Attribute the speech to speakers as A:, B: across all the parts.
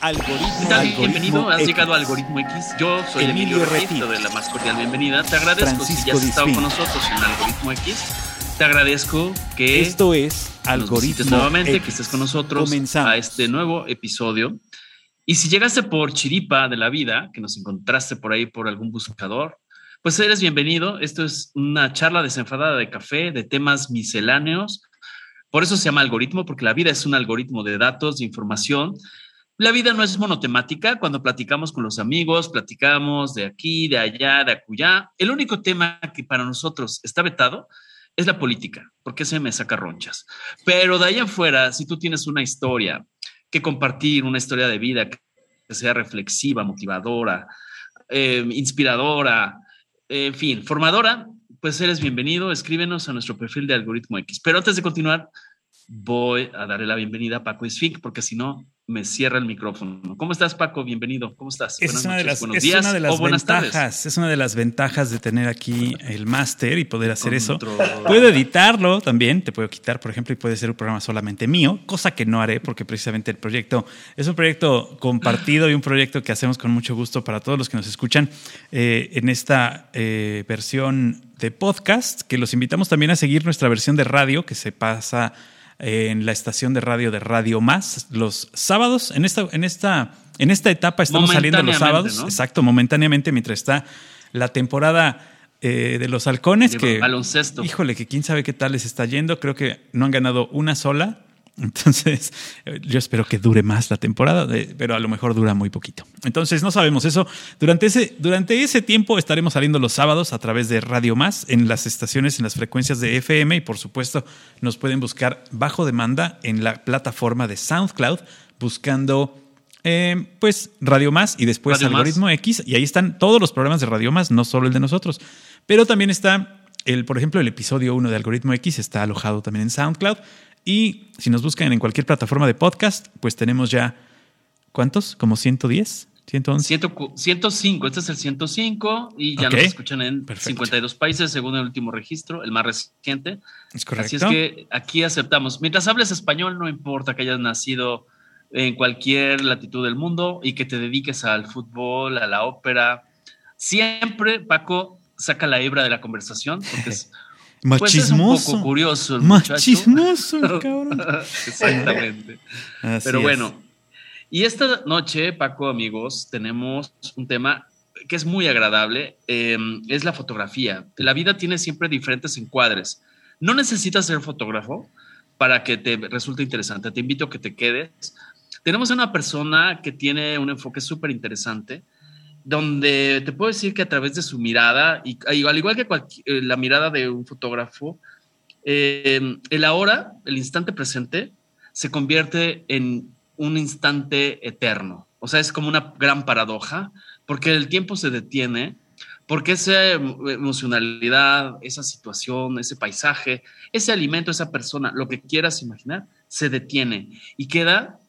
A: Algoritmo, Bienvenido, has llegado a Algoritmo X. Yo soy Emilio, Emilio de la más cordial bienvenida. Te agradezco si ya has estado con nosotros en Algoritmo X. Te agradezco que
B: esto es Algoritmo
A: nuevamente, que estés con nosotros a este nuevo episodio. Y si llegaste por chiripa de la vida, que nos encontraste por ahí por algún buscador, pues eres bienvenido. Esto es una charla desenfadada de café, de temas misceláneos. Por eso se llama algoritmo, porque la vida es un algoritmo de datos, de información, la vida no es monotemática. Cuando platicamos con los amigos, platicamos de aquí, de allá, de acullá. El único tema que para nosotros está vetado es la política, porque se me saca ronchas. Pero de ahí afuera, si tú tienes una historia que compartir, una historia de vida que sea reflexiva, motivadora, eh, inspiradora, en fin, formadora, pues eres bienvenido. Escríbenos a nuestro perfil de Algoritmo X. Pero antes de continuar, voy a darle la bienvenida a Paco Isfink, porque si no, me cierra el micrófono. ¿Cómo estás, Paco? Bienvenido. ¿Cómo estás?
B: Es una de las, buenos días una de las ventajas, Es una de las ventajas de tener aquí el máster y poder hacer eso. Puedo editarlo también, te puedo quitar, por ejemplo, y puede ser un programa solamente mío, cosa que no haré porque precisamente el proyecto es un proyecto compartido y un proyecto que hacemos con mucho gusto para todos los que nos escuchan eh, en esta eh, versión de podcast, que los invitamos también a seguir nuestra versión de radio que se pasa en la estación de radio de Radio Más los sábados. En esta, en esta, en esta etapa estamos saliendo los sábados. Exacto, momentáneamente, mientras está la temporada eh, de los halcones. que,
A: baloncesto.
B: Híjole, que quién sabe qué tal les está yendo. Creo que no han ganado una sola. Entonces, yo espero que dure más la temporada, pero a lo mejor dura muy poquito. Entonces, no sabemos eso. Durante ese, durante ese tiempo estaremos saliendo los sábados a través de Radio Más, en las estaciones, en las frecuencias de FM y por supuesto nos pueden buscar bajo demanda en la plataforma de SoundCloud buscando eh, pues Radio Más y después Algoritmo X y ahí están todos los programas de Radio Más, no solo el de nosotros. Pero también está el, por ejemplo, el episodio 1 de Algoritmo X está alojado también en SoundCloud. Y si nos buscan en cualquier plataforma de podcast, pues tenemos ya, ¿cuántos? ¿Como 110? 111.
A: 105, este es el 105 y ya nos escuchan en 52 países según el último registro, el más reciente.
B: Es correcto.
A: Así es que aquí aceptamos. Mientras hables español, no importa que hayas nacido en cualquier latitud del mundo y que te dediques al fútbol, a la ópera. Siempre, Paco, saca la hebra de la conversación porque es
B: Machismoso. Pues es
A: un poco curioso el
B: Machismoso, cabrón.
A: Exactamente. Pero bueno, y esta noche, Paco, amigos, tenemos un tema que es muy agradable, em, es la fotografía. La vida tiene siempre diferentes encuadres. No necesitas ser fotógrafo para que te resulte interesante. Te invito a que te quedes. Tenemos a una persona que tiene un enfoque súper interesante donde te puedo decir que a través de su mirada, y al igual que eh, la mirada de un fotógrafo, eh, el ahora, el instante presente, se convierte en un instante eterno. O sea, es como una gran paradoja, porque el tiempo se detiene, porque esa emocionalidad, esa situación, ese paisaje, ese alimento, esa persona, lo que quieras imaginar, se detiene y queda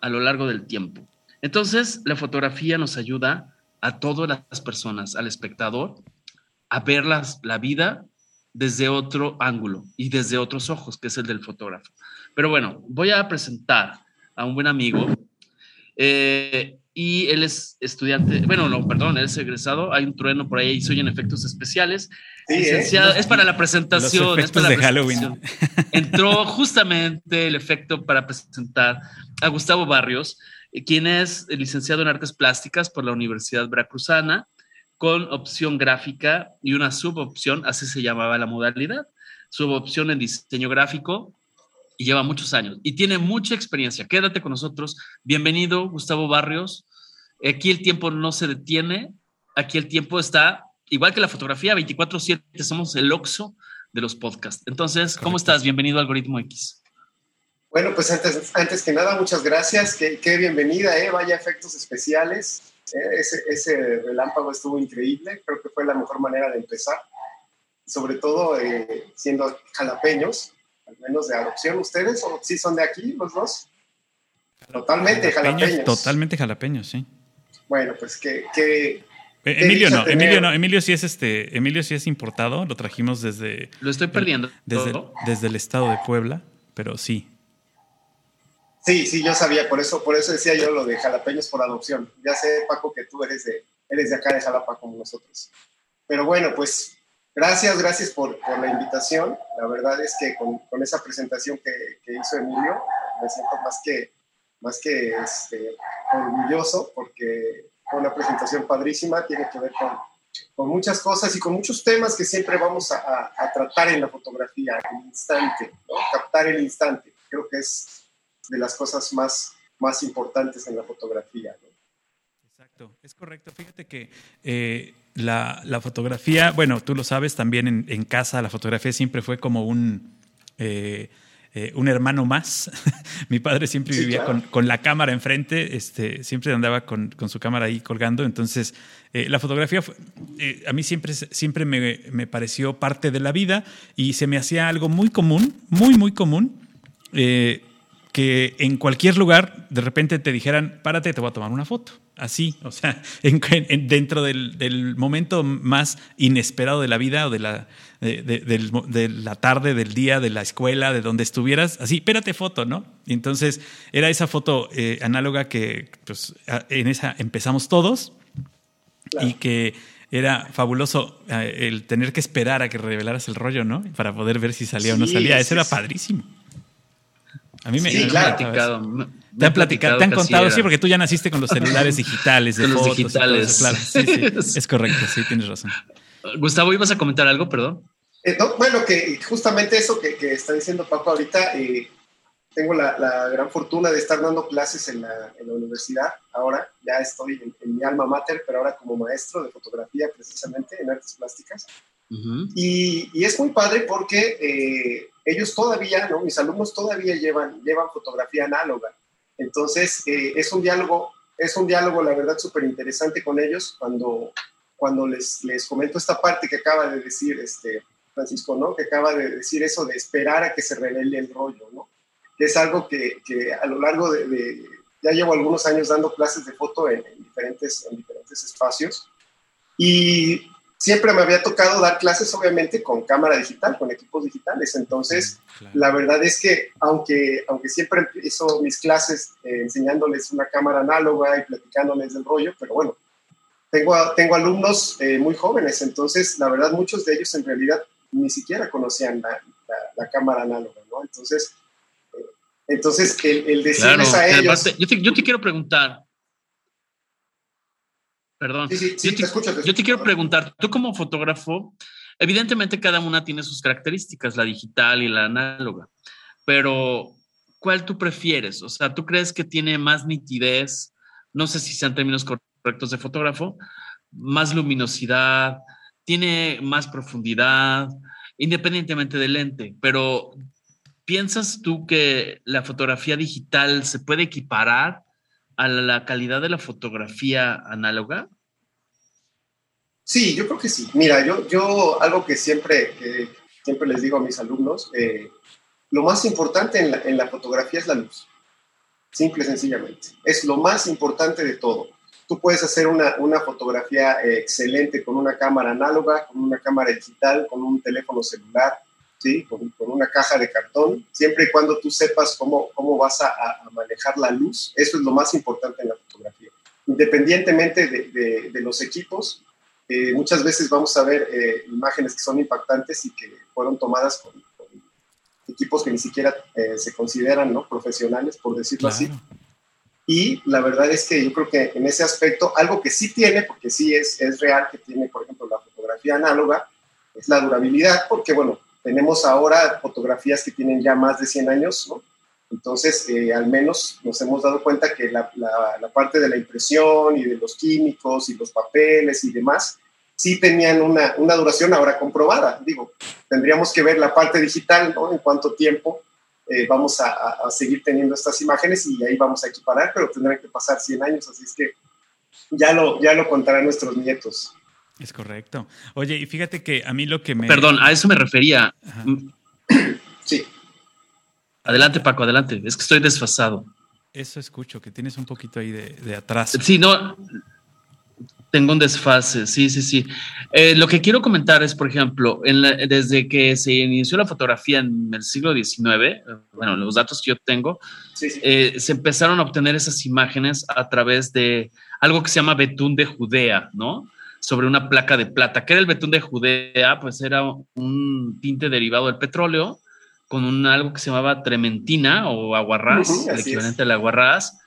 A: a lo largo del tiempo. Entonces, la fotografía nos ayuda a todas las personas, al espectador, a ver la vida desde otro ángulo y desde otros ojos, que es el del fotógrafo. Pero bueno, voy a presentar a un buen amigo eh, y él es estudiante, bueno, no, perdón, él es egresado, hay un trueno por ahí, soy en efectos especiales. ¿eh? es para la presentación.
B: Los efectos
A: de
B: Halloween.
A: Entró justamente el efecto para presentar a Gustavo Barrios, quien es licenciado en Artes Plásticas por la Universidad Veracruzana, con opción gráfica y una subopción, así se llamaba la modalidad, subopción en diseño gráfico, y lleva muchos años y tiene mucha experiencia. Quédate con nosotros. Bienvenido, Gustavo Barrios. Aquí el tiempo no se detiene, aquí el tiempo está, igual que la fotografía, 24/7, somos el oxo de los podcasts. Entonces, ¿cómo estás? Bienvenido a Algoritmo X.
C: Bueno, pues antes, antes que nada, muchas gracias. Qué, qué bienvenida, ¿eh? Vaya efectos especiales. ¿eh? Ese, ese, relámpago estuvo increíble. Creo que fue la mejor manera de empezar. Sobre todo eh, siendo jalapeños, al menos de adopción. ¿Ustedes o sí son de aquí los dos? Totalmente jalapeños.
B: Totalmente jalapeños, sí.
C: Bueno, pues que... que
B: Emilio no, Emilio no, Emilio sí es este, Emilio sí es importado, lo trajimos desde.
A: Lo estoy perdiendo.
B: desde, desde el estado de Puebla, pero sí,
C: Sí, sí, yo sabía, por eso, por eso decía yo lo de jalapeños por adopción. Ya sé, Paco, que tú eres de, eres de acá de Jalapa como nosotros. Pero bueno, pues gracias, gracias por, la invitación. La verdad es que con, esa presentación que, que, hizo Emilio, me siento más que, más que este, orgulloso porque fue una presentación padrísima, tiene que ver con, con muchas cosas y con muchos temas que siempre vamos a, a, tratar en la fotografía, el instante, captar el instante. Creo que es de las cosas más, más importantes en la fotografía. ¿no?
B: Exacto, es correcto. Fíjate que eh, la, la, fotografía, bueno, tú lo sabes, también en, en, casa la fotografía siempre fue como un... Eh, eh, un hermano más. Mi padre siempre sí, vivía claro. con, con, la cámara enfrente, este, siempre andaba con, con su cámara ahí colgando. Entonces, eh, la fotografía fue, eh, a mí siempre, siempre me, me, pareció parte de la vida y se me hacía algo muy común, muy, muy común. Que en cualquier lugar de repente te dijeran, párate, te voy a tomar una foto. Así, o sea, en, en, dentro del, del, momento más inesperado de la vida o de la, de, de, de, de, la tarde, del día, de la escuela, de donde estuvieras, así, espérate foto, ¿no? Y entonces era esa foto eh, análoga que pues, en esa empezamos todos claro. y que era fabuloso eh, el tener que esperar a que revelaras el rollo, ¿no? Para poder ver si salía sí, o no salía. Eso era padrísimo. A mí me,
A: sí,
B: me
A: claro. platicado.
B: Te han platicado, te han contado, era. sí, porque tú ya naciste con los celulares digitales, de
A: con
B: fotos
A: los digitales.
B: Claro, sí, sí, es correcto, sí, tienes razón.
A: Gustavo, ¿ibas a comentar algo, perdón?
C: Eh, no, bueno, que justamente eso que, que, está diciendo Paco ahorita, eh, tengo la, la, gran fortuna de estar dando clases en la, en la universidad. Ahora ya estoy en, en, mi alma mater, pero ahora como maestro de fotografía precisamente en artes plásticas. Uh -huh. y, y, es muy padre porque eh, ellos todavía, ¿no? mis alumnos todavía llevan, llevan fotografía análoga. Entonces, eh, es un diálogo, es un diálogo, la verdad, súper interesante con ellos cuando, cuando les, les comento esta parte que acaba de decir este Francisco, ¿no? Que acaba de decir eso de esperar a que se revele el rollo, ¿no? Que es algo que, que a lo largo de, ya llevo algunos años dando clases de foto en, en, diferentes, en diferentes espacios y siempre me había tocado dar clases, obviamente, con cámara digital, con equipos digitales. Entonces, claro. la verdad es que, aunque, aunque siempre empiezo mis clases eh, enseñándoles una cámara análoga y platicándoles del rollo, pero bueno, tengo, tengo alumnos eh, muy jóvenes, entonces, la verdad, muchos de ellos en realidad ni siquiera conocían la, la, la cámara análoga, ¿no? Entonces, eh, entonces el, el decirles claro, a ellos...
A: Yo te, yo te quiero preguntar, Perdón.
C: Sí, sí, sí,
A: yo,
C: te, escucho, te
A: yo te quiero preguntar, tú como fotógrafo, evidentemente cada una tiene sus características, la digital y la análoga, pero ¿cuál tú prefieres? O sea, ¿tú crees que tiene más nitidez? No sé si sean términos correctos de fotógrafo, más luminosidad, tiene más profundidad, independientemente del lente, pero ¿piensas tú que la fotografía digital se puede equiparar a la calidad de la fotografía análoga?
C: Sí, yo creo que sí. Mira, yo, yo algo que siempre, siempre les digo a mis alumnos, eh, lo más importante en la, en la, fotografía es la luz. Simple y sencillamente. Es lo más importante de todo. Tú puedes hacer una, una fotografía eh, excelente con una cámara análoga, con una cámara digital, con un teléfono celular, ¿sí? con, con, una caja de cartón, siempre y cuando tú sepas cómo, cómo vas a, a, manejar la luz, eso es lo más importante en la fotografía. Independientemente de, de, de los equipos, eh, muchas veces vamos a ver eh, imágenes que son impactantes y que fueron tomadas con, con equipos que ni siquiera eh, se consideran ¿no? profesionales, por decirlo claro. así. Y la verdad es que yo creo que en ese aspecto, algo que sí tiene, porque sí es, es real que tiene, por ejemplo, la fotografía análoga, es la durabilidad, porque bueno, tenemos ahora fotografías que tienen ya más de 100 años, ¿no? Entonces, eh, al menos nos hemos dado cuenta que la, la, la, parte de la impresión y de los químicos y los papeles y demás, sí tenían una, una duración ahora comprobada. Digo, tendríamos que ver la parte digital, ¿no? En cuánto tiempo eh, vamos a, a, seguir teniendo estas imágenes y ahí vamos a equiparar, pero tendrán que pasar 100 años, así es que ya lo, ya lo contarán nuestros nietos.
B: Es correcto. Oye, y fíjate que a mí lo que me...
A: Perdón, a eso me refería.
C: Ajá. Sí.
A: Adelante, Paco, adelante. Es que estoy desfasado.
B: Eso escucho, que tienes un poquito ahí de, de atrás.
A: Sí, no. Tengo un desfase, sí, sí, sí. Eh, lo que quiero comentar es, por ejemplo, desde que se inició la fotografía en el siglo XIX, bueno, los datos que yo tengo, eh, se empezaron a obtener esas imágenes a través de algo que se llama betún de Judea, ¿no? Sobre una placa de plata. ¿Qué era el betún de Judea? Pues era un tinte derivado del petróleo con un, algo que se llamaba trementina o aguarrás, el equivalente al aguarrás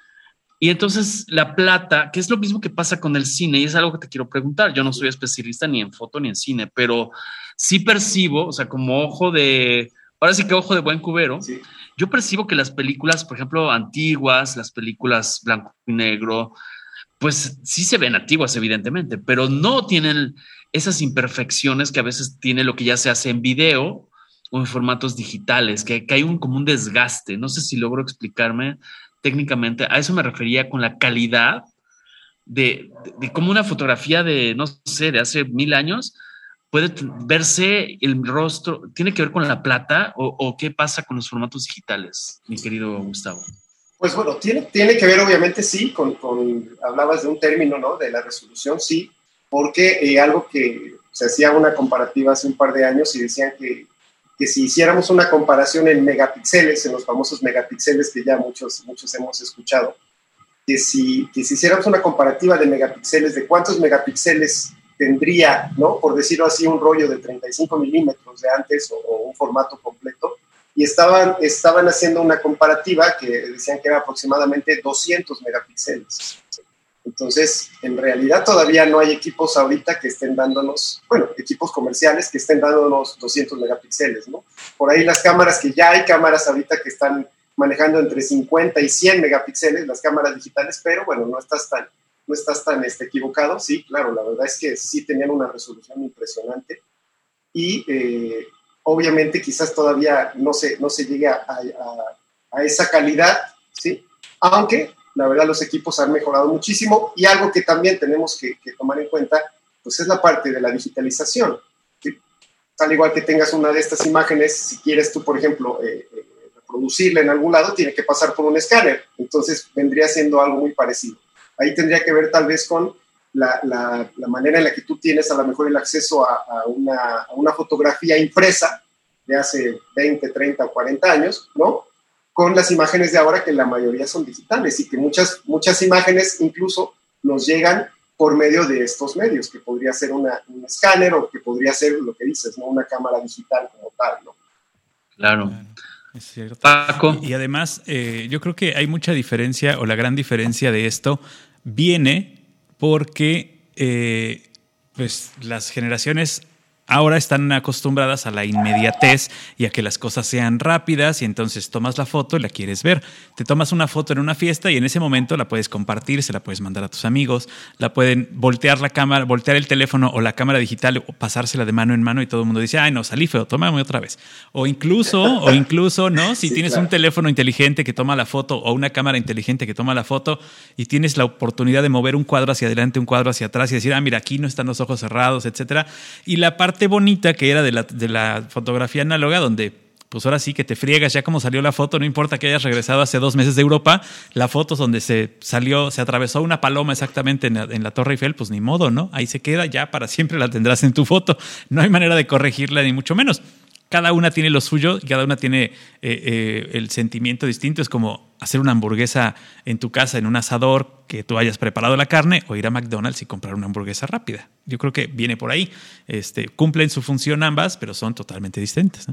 A: y entonces la plata, que es lo mismo que pasa con el cine, y es algo que te quiero preguntar, yo no soy especialista ni en foto ni en cine, pero sí percibo, o sea, como ojo de, ahora sí que ojo de buen cubero, yo percibo que las películas, por ejemplo, antiguas, las películas blanco y negro, pues sí se ven antiguas, evidentemente, pero no tienen esas imperfecciones que a veces tiene lo que ya se hace en video o en formatos digitales, que, que hay un como un desgaste. No sé si logro explicarme técnicamente, a eso me refería con la calidad de, de, cómo una fotografía de, no sé, de hace mil años puede verse el rostro, tiene que ver con la plata o, qué pasa con los formatos digitales, mi querido Gustavo.
C: Pues bueno, tiene, tiene que ver obviamente sí, con, con, hablabas de un término, ¿no? De la resolución, sí, porque eh, algo que se hacía una comparativa hace un par de años y decían que que si hiciéramos una comparación en megapíxeles, en los famosos megapíxeles que ya muchos, muchos hemos escuchado, que si, que si hiciéramos una comparativa de megapíxeles, de cuántos megapíxeles tendría, ¿no? Por decirlo así, un rollo de 35 milímetros de antes o, un formato completo, y estaban, estaban haciendo una comparativa que decían que era aproximadamente 200 megapíxeles. Entonces, en realidad todavía no hay equipos ahorita que estén dándonos, bueno, equipos comerciales que estén dándonos 200 megapíxeles, ¿no? Por ahí las cámaras que ya hay cámaras ahorita que están manejando entre 50 y 100 megapíxeles, las cámaras digitales, pero bueno, no estás tan, no estás tan este, equivocado. Sí, claro, la verdad es que sí tenían una resolución impresionante y eh, obviamente quizás todavía no se, no se llegue a, a esa calidad, ¿sí? Aunque la verdad los equipos han mejorado muchísimo y algo que también tenemos que, tomar en cuenta, pues es la parte de la digitalización. Tal igual que tengas una de estas imágenes, si quieres tú, por ejemplo, eh, eh, reproducirla en algún lado, tiene que pasar por un escáner. Entonces vendría siendo algo muy parecido. Ahí tendría que ver tal vez con la, la, manera en la que tú tienes a lo mejor el acceso a, a, una, a una fotografía impresa de hace 20, 30 o 40 años, ¿no? con las imágenes de ahora que la mayoría son digitales y que muchas, muchas imágenes incluso nos llegan por medio de estos medios, que podría ser una, un escáner o que podría ser lo que dices, ¿no? una cámara digital como tal. ¿no?
A: Claro.
B: Es cierto. Paco. Y, además, eh, yo creo que hay mucha diferencia, o la gran diferencia de esto viene porque eh, pues, las generaciones ahora están acostumbradas a la inmediatez y a que las cosas sean rápidas y entonces tomas la foto y la quieres ver. Te tomas una foto en una fiesta y en ese momento la puedes compartir, se la puedes mandar a tus amigos, la pueden voltear la cámara, voltear el teléfono o la cámara digital o pasársela de mano en mano y todo el mundo dice, ay no, salí feo, tómame otra vez. O incluso, o incluso, ¿no? Si tienes un teléfono inteligente que toma la foto o una cámara inteligente que toma la foto y tienes la oportunidad de mover un cuadro hacia adelante, un cuadro hacia atrás y decir, ah, mira, aquí no están los ojos cerrados, etcétera. Y la parte bonita que era de la, de la fotografía análoga, donde pues ahora sí que te friegas ya como salió la foto, no importa que hayas regresado hace dos meses de Europa, la foto donde se salió, se atravesó una paloma exactamente en la, Torre Eiffel, pues ni modo, ¿no? Ahí se queda, ya para siempre la tendrás en tu foto. No hay manera de corregirla, ni mucho menos cada una tiene lo suyo, cada una tiene eh, eh, el sentimiento distinto. Es como hacer una hamburguesa en tu casa, en un asador, que tú hayas preparado la carne, o ir a McDonald's y comprar una hamburguesa rápida. Yo creo que viene por ahí. Este, cumplen su función ambas, pero son totalmente distintas.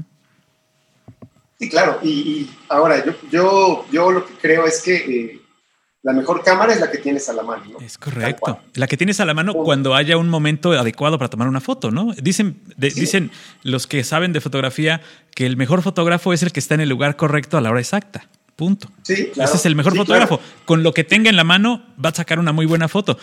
C: Sí, claro. Y, ahora, yo, yo, yo lo que creo es que eh, la mejor cámara es la que tienes a la mano. ¿no?
B: Es correcto. La que tienes a la mano cuando haya un momento adecuado para tomar una foto, ¿no? Dicen, dicen los que saben de fotografía que el mejor fotógrafo es el que está en el lugar correcto a la hora exacta. Punto.
C: Sí,
B: Ese es el mejor fotógrafo. Con lo que tenga en la mano va a sacar una muy buena foto.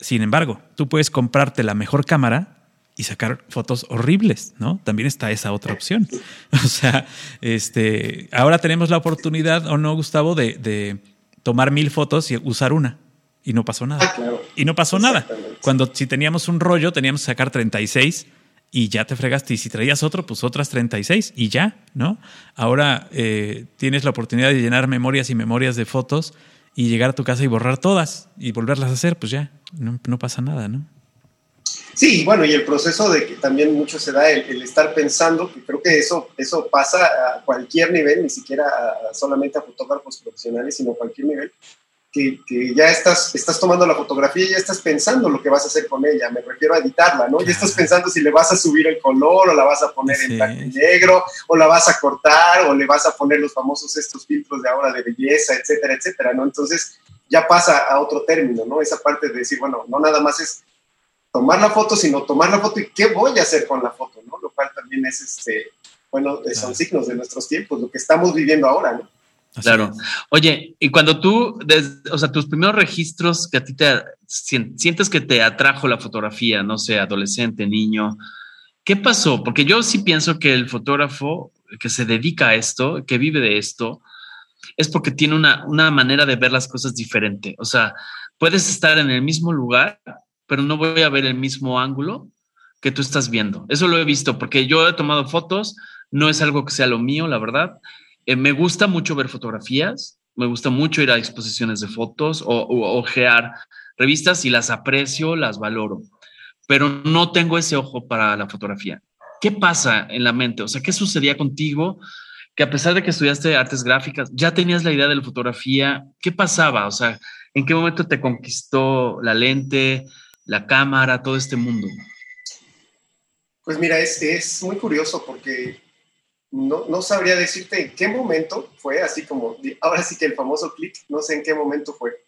B: Sin embargo, tú puedes comprarte la mejor cámara y sacar fotos horribles, ¿no? También está esa otra opción. O sea, este, ahora tenemos la oportunidad, ¿o no, Gustavo, de tomar mil fotos y usar una. Y no pasó nada.
C: Ah,
B: y no pasó nada. Cuando si teníamos un rollo, teníamos que sacar 36 y ya te fregaste. Y si traías otro, pues otras 36 y ya, ¿no? Ahora eh, tienes la oportunidad de llenar memorias y memorias de fotos y llegar a tu casa y borrar todas y volverlas a hacer, pues ya. no, pasa nada, ¿no?
C: Sí, bueno, y el proceso de que también mucho se da el, estar pensando, que creo que eso, eso pasa a cualquier nivel, ni siquiera solamente a fotógrafos profesionales, sino a cualquier nivel, que, ya estás, estás tomando la fotografía y ya estás pensando lo que vas a hacer con ella, me refiero a editarla, ¿no? Ya estás pensando si le vas a subir el color o la vas a poner en blanco y negro o la vas a cortar o le vas a poner los famosos estos filtros de ahora de belleza, etcétera, etcétera, ¿no? Entonces ya pasa a otro término, ¿no? Esa parte de decir, bueno, no nada más es tomar la foto, sino tomar la foto y qué voy a hacer con la foto, ¿no? Lo cual también es, este, bueno, son signos de nuestros tiempos, lo que estamos viviendo ahora, ¿no?
A: claro. Oye, y cuando tú, o sea, tus primeros registros que a ti te sientes que te atrajo la fotografía, no sé, adolescente, niño, ¿qué pasó? Porque yo sí pienso que el fotógrafo que se dedica a esto, que vive de esto, es porque tiene una, una manera de ver las cosas diferente. O sea, puedes estar en el mismo lugar, pero no voy a ver el mismo ángulo que tú estás viendo. Eso lo he visto porque yo he tomado fotos, no es algo que sea lo mío, la verdad, eh, me gusta mucho ver fotografías, me gusta mucho ir a exposiciones de fotos o, ojear revistas y las aprecio, las valoro, pero no tengo ese ojo para la fotografía. ¿Qué pasa en la mente? O sea, ¿qué sucedía contigo? Que a pesar de que estudiaste artes gráficas, ya tenías la idea de la fotografía. ¿Qué pasaba? O sea, ¿en qué momento te conquistó la lente, la cámara, todo este mundo?
C: Pues mira, es, es muy curioso porque no, no, sabría decirte en qué momento fue, así como, ahora sí que el famoso clic, no sé en qué momento fue,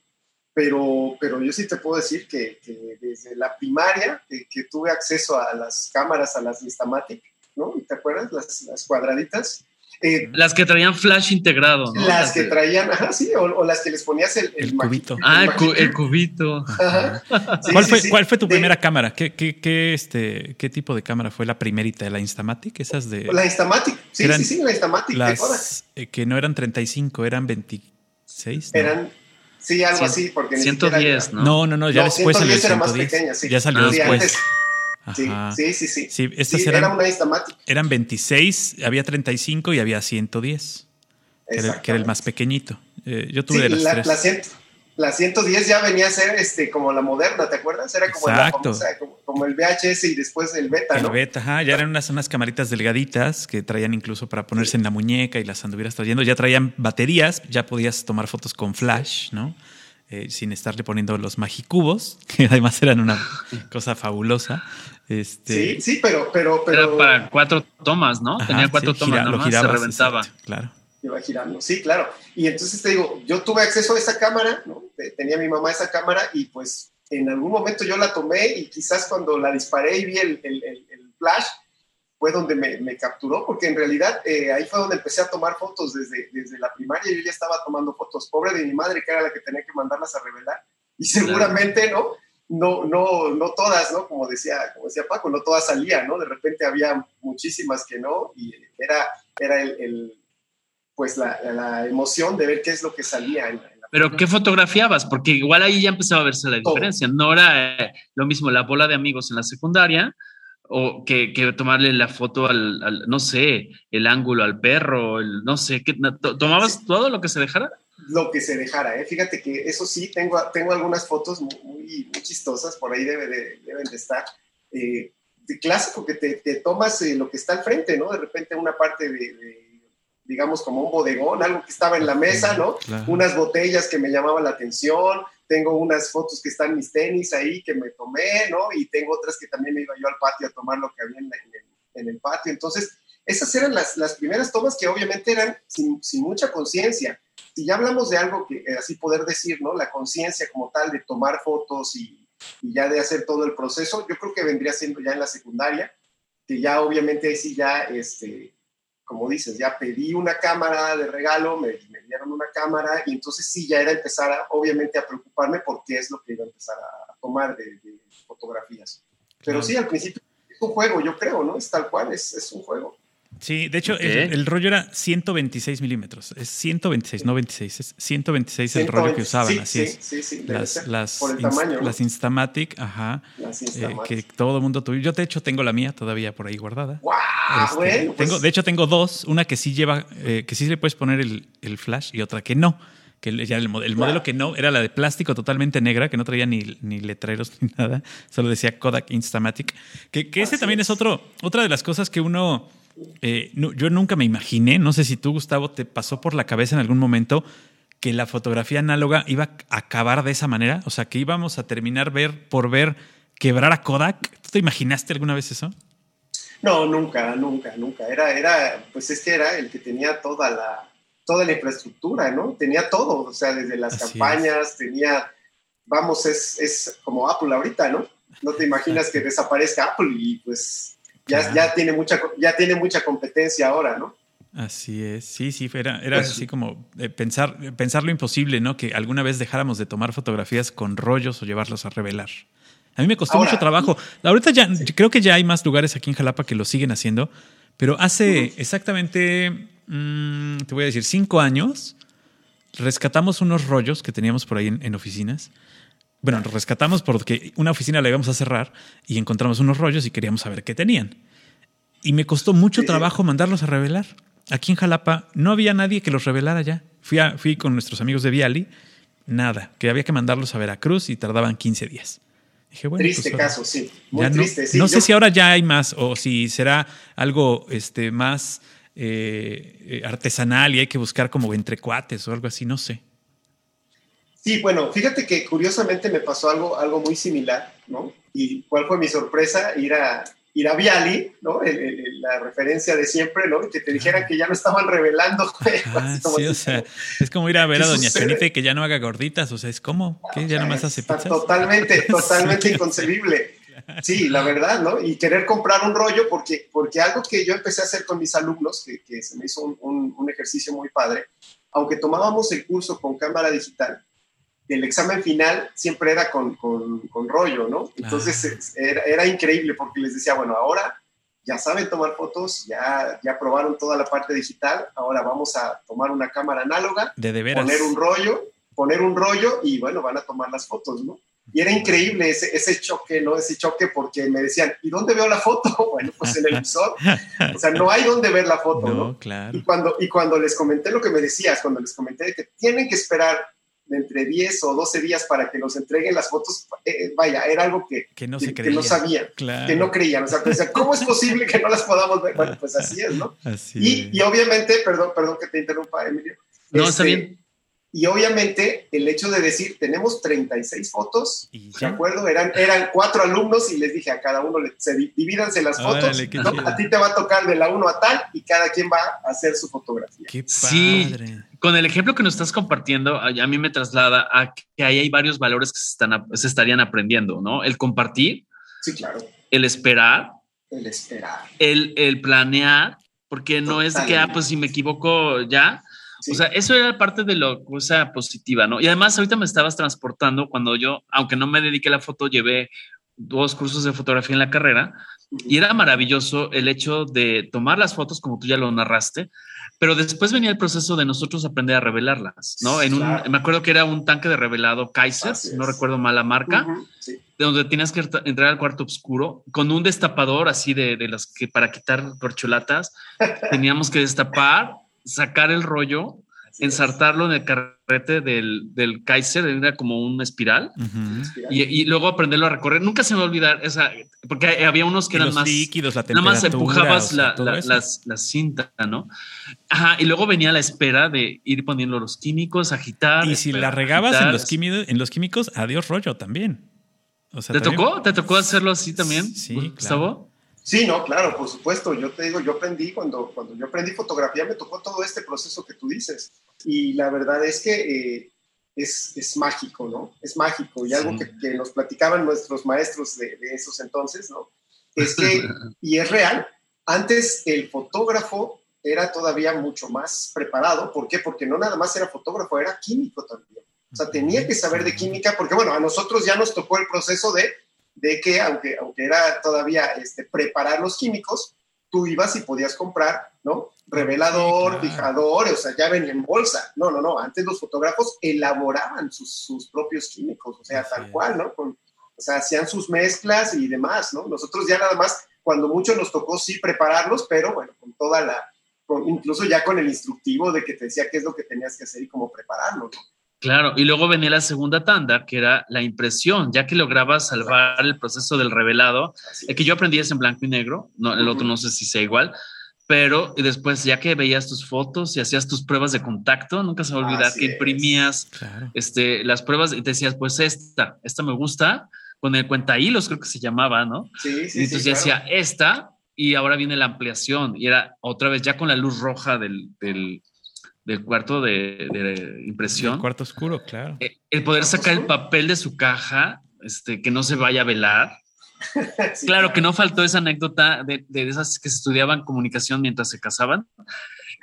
C: pero, pero yo sí te puedo decir que, desde la primaria, que, tuve acceso a las cámaras, a las Instamatic, ¿no? ¿Te acuerdas? Las, las cuadraditas.
A: Eh, las que traían flash integrado, ¿no?
C: Las, que traían, ajá, sí, o, las que les ponías el,
B: el, cubito.
A: ah, el, cubito.
B: ¿Cuál, fue, ¿Cuál fue tu primera cámara? ¿Qué, qué, qué, este, ¿Qué tipo de cámara fue la primerita? ¿La Instamatic? Esas de.
C: La Instamatic, sí, sí, sí, la Instamatic.
B: Las, eh, que no eran 35, eran 26.
C: Eran. Sí, algo así, porque
A: 110,
B: ¿no? No, no, no, ya después
C: salió 110. Era más pequeña, sí.
B: Ya salió después.
C: Sí, sí, sí.
B: Sí, estas eran, era una Eran 26, había 35 y había 110, que era, que era el más pequeñito. Eh, yo tuve de las
C: la,
B: tres.
C: La, la, 110 ya venía a ser este, como la moderna, ¿te acuerdas? Era como, La famosa, como, el VHS y después el beta,
B: El beta, ajá, ya eran unas, unas camaritas delgaditas que traían incluso para ponerse en la muñeca y las anduvieras trayendo. Ya traían baterías, ya podías tomar fotos con flash, ¿no? Eh, sin estarle poniendo los magicubos, que además eran una cosa fabulosa. Este,
C: sí, sí, pero, pero, pero.
A: Era para cuatro tomas, ¿no? Tenía cuatro tomas, lo giraba, se reventaba.
B: claro.
C: Iba girando, sí, claro. Y entonces te digo, yo tuve acceso a esa cámara, ¿no? Tenía mi mamá esa cámara y pues en algún momento yo la tomé y quizás cuando la disparé y vi el, el, el, flash, fue donde me, me, capturó, porque en realidad eh, ahí fue donde empecé a tomar fotos desde, desde la primaria. Yo ya estaba tomando fotos, pobre de mi madre, que era la que tenía que mandarlas a revelar. Y seguramente, ¿no? no, no, no todas, ¿no? Como decía, como decía Paco, no todas salían, ¿no? De repente había muchísimas que no y era, era el, pues la, emoción de ver qué es lo que salía. En
A: Pero ¿qué fotografiabas? Porque igual ahí ya empezaba a verse la diferencia. No era eh, lo mismo la bola de amigos en la secundaria o que, tomarle la foto al, no sé, el ángulo al perro, el, no sé, ¿tomabas todo lo que se dejara?
C: lo que se dejara. ¿eh? Fíjate que eso sí, tengo, tengo algunas fotos muy, muy, chistosas, por ahí debe de, deben de estar. Eh, de clásico que te, te tomas eh, lo que está al frente, ¿no? De repente una parte de, digamos, como un bodegón, algo que estaba en la mesa, ¿no? Unas botellas que me llamaban la atención, tengo unas fotos que están mis tenis ahí que me tomé, ¿no? Y tengo otras que también me iba yo al patio a tomar lo que había en, el, en el, patio. Entonces, esas eran las, las, primeras tomas que obviamente eran sin, sin mucha conciencia si ya hablamos de algo que eh, así poder decir, ¿no? La conciencia como tal de tomar fotos y, ya de hacer todo el proceso, yo creo que vendría siendo ya en la secundaria, que ya obviamente ahí sí ya, este, como dices, ya pedí una cámara de regalo, me, dieron una cámara y entonces sí ya era empezar obviamente a preocuparme por qué es lo que iba a empezar a, tomar de, fotografías. Pero sí, al principio es un juego, yo creo, ¿no? Es tal cual, es, es un juego.
B: Sí, de hecho, el, rollo era 126 milímetros. Es 126, no 26. Es 126 el rollo que usaban, así es.
C: Sí, sí,
B: las, las, las Instamatic, ajá.
C: Las
B: eh, que todo el mundo tuvo. Yo, de hecho, tengo la mía todavía por ahí guardada.
C: ¡Wow! Este,
B: tengo, pues de hecho, tengo dos. Una que sí lleva, eh, que sí le puedes poner el, el, flash y otra que no que ya el, modelo que no, era la de plástico totalmente negra, que no traía ni, ni letreros ni nada, solo decía Kodak Instamatic, que, que ese también es. otro, otra de las cosas que uno, eh, yo nunca me imaginé, no sé si tú Gustavo te pasó por la cabeza en algún momento que la fotografía análoga iba a acabar de esa manera, o sea, que íbamos a terminar ver por ver quebrar a Kodak. ¿Tú te imaginaste alguna vez eso?
C: No, nunca, nunca, nunca. Era, era, pues es que era el que tenía toda la, toda la infraestructura, ¿no? Tenía todo, o sea, desde las campañas, tenía, vamos, es, es como Apple ahorita, ¿no? No te imaginas que desaparezca Apple y pues ya, ya, tiene mucha, ya tiene mucha competencia ahora, ¿no?
B: Así es, sí, sí, era, era pues así como eh, pensar, pensar lo imposible, ¿no? Que alguna vez dejáramos de tomar fotografías con rollos o llevarlos a revelar. A mí me costó mucho trabajo. Ahorita ya creo que ya hay más lugares aquí en Jalapa que lo siguen haciendo, pero hace exactamente Mm, te voy a decir, cinco años, rescatamos unos rollos que teníamos por ahí en, oficinas. Bueno, rescatamos porque una oficina la íbamos a cerrar y encontramos unos rollos y queríamos saber qué tenían. Y me costó mucho trabajo mandarlos a revelar. Aquí en Jalapa no había nadie que los revelara ya. Fui, fui con nuestros amigos de Viali, nada, que había que mandarlos a Veracruz y tardaban 15 días.
C: Dije, bueno, triste pues caso, sí.
B: Muy triste, no, No sé si ahora ya hay más o si será algo este, más eh, eh, artesanal y hay que buscar como entre cuates o algo así, no sé.
C: Sí, bueno, fíjate que curiosamente me pasó algo, algo muy similar, ¿no? Y cuál fue mi sorpresa, ir a, ir a Viali, ¿no? la referencia de siempre, ¿no? Que te dijeran que ya no estaban revelando.
B: sí, o sea, es como ir a ver a Doña Chanife que ya no haga gorditas, o sea, es como, que ya nomás hace pizzas.
C: Totalmente, totalmente inconcebible. Sí, la verdad, ¿no? Y querer comprar un rollo, porque, porque algo que yo empecé a hacer con mis alumnos, que, que se me hizo un, un, ejercicio muy padre, aunque tomábamos el curso con cámara digital, el examen final siempre era con, con, con rollo, ¿no? Entonces era, era, increíble porque les decía, bueno, ahora ya saben tomar fotos, ya, ya probaron toda la parte digital, ahora vamos a tomar una cámara análoga,
B: de,
C: poner un rollo, poner un rollo y bueno, van a tomar las fotos, ¿no? Y era increíble ese, ese choque, ¿no? Ese choque porque me decían, ¿y dónde veo la foto? Bueno, pues en el visor. O sea, no hay dónde ver la foto, ¿no?
B: Claro.
C: Y cuando, y cuando les comenté lo que me decías, cuando les comenté que tienen que esperar de entre 10 o 12 días para que nos entreguen las fotos, eh, vaya, era algo que,
B: que no, se
C: que, no sabían, que no creían. O sea, ¿cómo es posible que no las podamos ver? Bueno, pues así es, ¿no?
B: Así
C: y, y, obviamente, perdón, perdón que te interrumpa, Emilio.
B: No, está este, bien
C: y obviamente el hecho de decir, tenemos 36 fotos, ¿de acuerdo? Eran, eran cuatro alumnos y les dije a cada uno, se, divídanse las fotos, a ti te va a tocar de la uno a tal y cada quien va a hacer su fotografía.
B: Qué
A: Sí, con el ejemplo que nos estás compartiendo, a, mí me traslada a que ahí hay varios valores que se, están, se estarían aprendiendo, ¿no? El compartir.
C: Sí, claro.
A: El esperar.
C: El esperar.
A: El, el planear, porque no es que, ah, pues si me equivoco ya, o sea, eso era parte de la cosa positiva, ¿no? Y además ahorita me estabas transportando cuando yo, aunque no me dediqué a la foto, llevé dos cursos de fotografía en la carrera y era maravilloso el hecho de tomar las fotos como tú ya lo narraste, pero después venía el proceso de nosotros aprender a revelarlas, ¿no? En un, me acuerdo que era un tanque de revelado Kaiser, no recuerdo mal la marca, de donde tenías que entrar al cuarto oscuro con un destapador así de, de las que para quitar corcholatas teníamos que destapar sacar el rollo, ensartarlo en el carrete del, del Kaiser, era como una espiral, y, luego aprenderlo a recorrer. Nunca se me va a olvidar esa, porque había unos que eran más
B: líquidos, la
A: nada más empujabas la, la, cinta, ¿no? Ajá, y luego venía la espera de ir poniendo los químicos, agitar.
B: Y si la regabas en los, químicos, en los químicos, adiós rollo también.
A: ¿Te tocó? ¿Te tocó hacerlo así también?
B: Sí, Gustavo?
C: Sí, no, claro, por supuesto. Yo te digo, yo aprendí cuando, cuando yo aprendí fotografía, me tocó todo este proceso que tú dices. Y la verdad es que eh, es, es, mágico, ¿no? Es mágico. Y algo que, que, nos platicaban nuestros maestros de, de, esos entonces, ¿no? Es que, y es real, antes el fotógrafo era todavía mucho más preparado. ¿Por qué? Porque no nada más era fotógrafo, era químico también. O sea, tenía que saber de química, porque bueno, a nosotros ya nos tocó el proceso de de que aunque, aunque era todavía este, preparar los químicos, tú ibas y podías comprar, ¿no? Revelador, fijador, o sea, ya venía en bolsa. No, no, no, antes los fotógrafos elaboraban sus, sus propios químicos, o sea, tal cual, ¿no? Con, o sea, hacían sus mezclas y demás, ¿no? Nosotros ya nada más, cuando mucho nos tocó sí prepararlos, pero bueno, con toda la, con, incluso ya con el instructivo de que te decía qué es lo que tenías que hacer y cómo prepararlo, ¿no?
A: Claro, y luego venía la segunda tanda, que era la impresión, ya que lograbas salvar el proceso del revelado, el que yo aprendí es en blanco y negro, no, el otro no sé si sea igual, pero después ya que veías tus fotos y hacías tus pruebas de contacto, nunca se va a olvidar que imprimías este, las pruebas y te decías, pues esta, esta me gusta, con el cuenta hilos creo que se llamaba, ¿no? Sí, sí. Y entonces ya decía esta y ahora viene la ampliación y era otra vez ya con la luz roja del del cuarto de, impresión. El
B: cuarto oscuro, claro.
A: Eh, el poder sacar el papel de su caja, este, que no se vaya a velar. claro, que no faltó esa anécdota de, esas que se estudiaban comunicación mientras se casaban,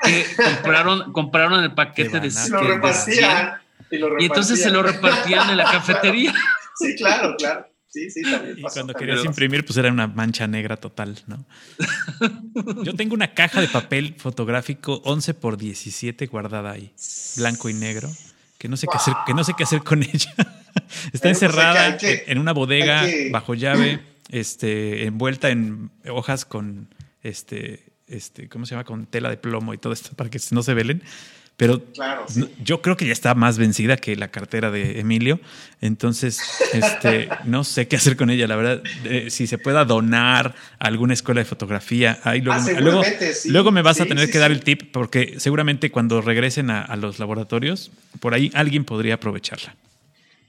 A: que compraron, compraron el paquete de,
C: lo repartían,
A: y, lo repartían. y entonces se lo repartían en la cafetería.
C: Sí, claro, claro. Sí, sí, también
B: y cuando querías imprimir, pues era una mancha negra total, ¿no? Yo tengo una caja de papel fotográfico 11 por 17 guardada ahí, blanco y negro, que no sé qué hacer, que no sé qué hacer con ella. Está pues, encerrada en una bodega bajo llave, este, envuelta en hojas con este, este, ¿cómo se llama? Con tela de plomo y todo esto para que no se velen. Pero yo creo que ya está más vencida que la cartera de Emilio. Entonces, este, no sé qué hacer con ella. La verdad, eh, si se pueda donar a alguna escuela de fotografía. Ahí luego, ah, luego, me vas a tener que dar el tip porque seguramente cuando regresen a, los laboratorios, por ahí alguien podría aprovecharla.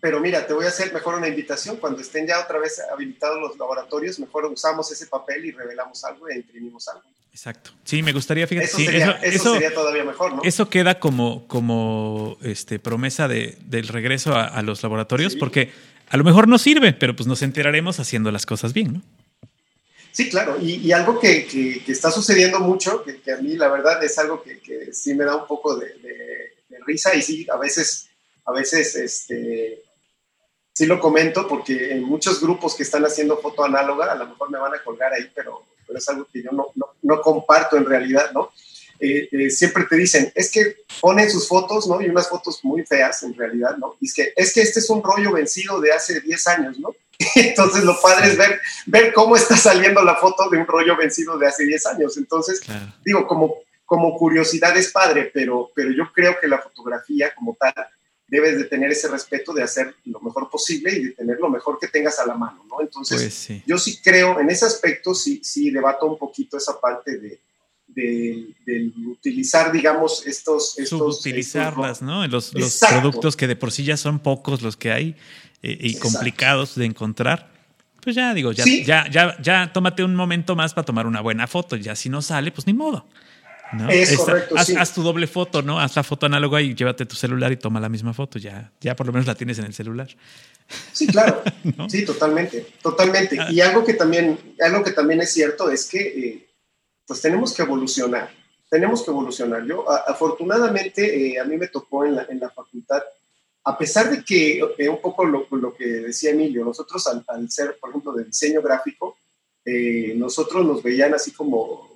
C: Pero mira, te voy a hacer mejor una invitación. Cuando estén ya otra vez habilitados los laboratorios, mejor usamos ese papel y revelamos algo e imprimimos algo.
B: Exacto. Sí, me gustaría, fíjate.
C: Eso, sería, eso, sería todavía mejor, ¿no?
B: Eso queda como, como este, promesa de, del regreso a, los laboratorios, porque a lo mejor no sirve, pero pues nos enteraremos haciendo las cosas bien, ¿no?
C: Sí, claro. Y, algo que, que, está sucediendo mucho, que, a mí la verdad es algo que, sí me da un poco de, de, risa y sí, a veces, a veces, este, sí lo comento porque en muchos grupos que están haciendo foto análoga, a lo mejor me van a colgar ahí, pero pero es algo que yo no, no, comparto en realidad, ¿no? Eh, eh, siempre te dicen, es que ponen sus fotos, ¿no? Y unas fotos muy feas en realidad, ¿no? Y es que, es que este es un rollo vencido de hace 10 años, ¿no? Entonces lo padre es ver, ver cómo está saliendo la foto de un rollo vencido de hace 10 años. Entonces, digo, como, como curiosidad es padre, pero, pero yo creo que la fotografía como tal debes de tener ese respeto de hacer lo mejor posible y de tener lo mejor que tengas a la mano, ¿no? Entonces, pues yo sí creo, en ese aspecto sí, sí debato un poquito esa parte de, de, utilizar, digamos, estos... estos
B: Subutilizarlas, ¿no? Los, los productos que de por sí ya son pocos los que hay eh, y complicados de encontrar. Pues ya digo, ya, ya, ya, ya tómate un momento más para tomar una buena foto. Ya si no sale, pues ni modo.
C: Es correcto.
B: Haz, tu doble foto, ¿no? Haz la foto análoga y llévate tu celular y toma la misma foto. Ya, ya por lo menos la tienes en el celular.
C: Sí, claro. Sí, totalmente. Totalmente. Ah. Y algo que también, algo que también es cierto es que eh, pues tenemos que evolucionar. Tenemos que evolucionar. Yo, afortunadamente, eh, a mí me tocó en la, en la facultad, a pesar de que eh, un poco lo, lo, que decía Emilio, nosotros al, al, ser, por ejemplo, de diseño gráfico, nosotros nos veían así como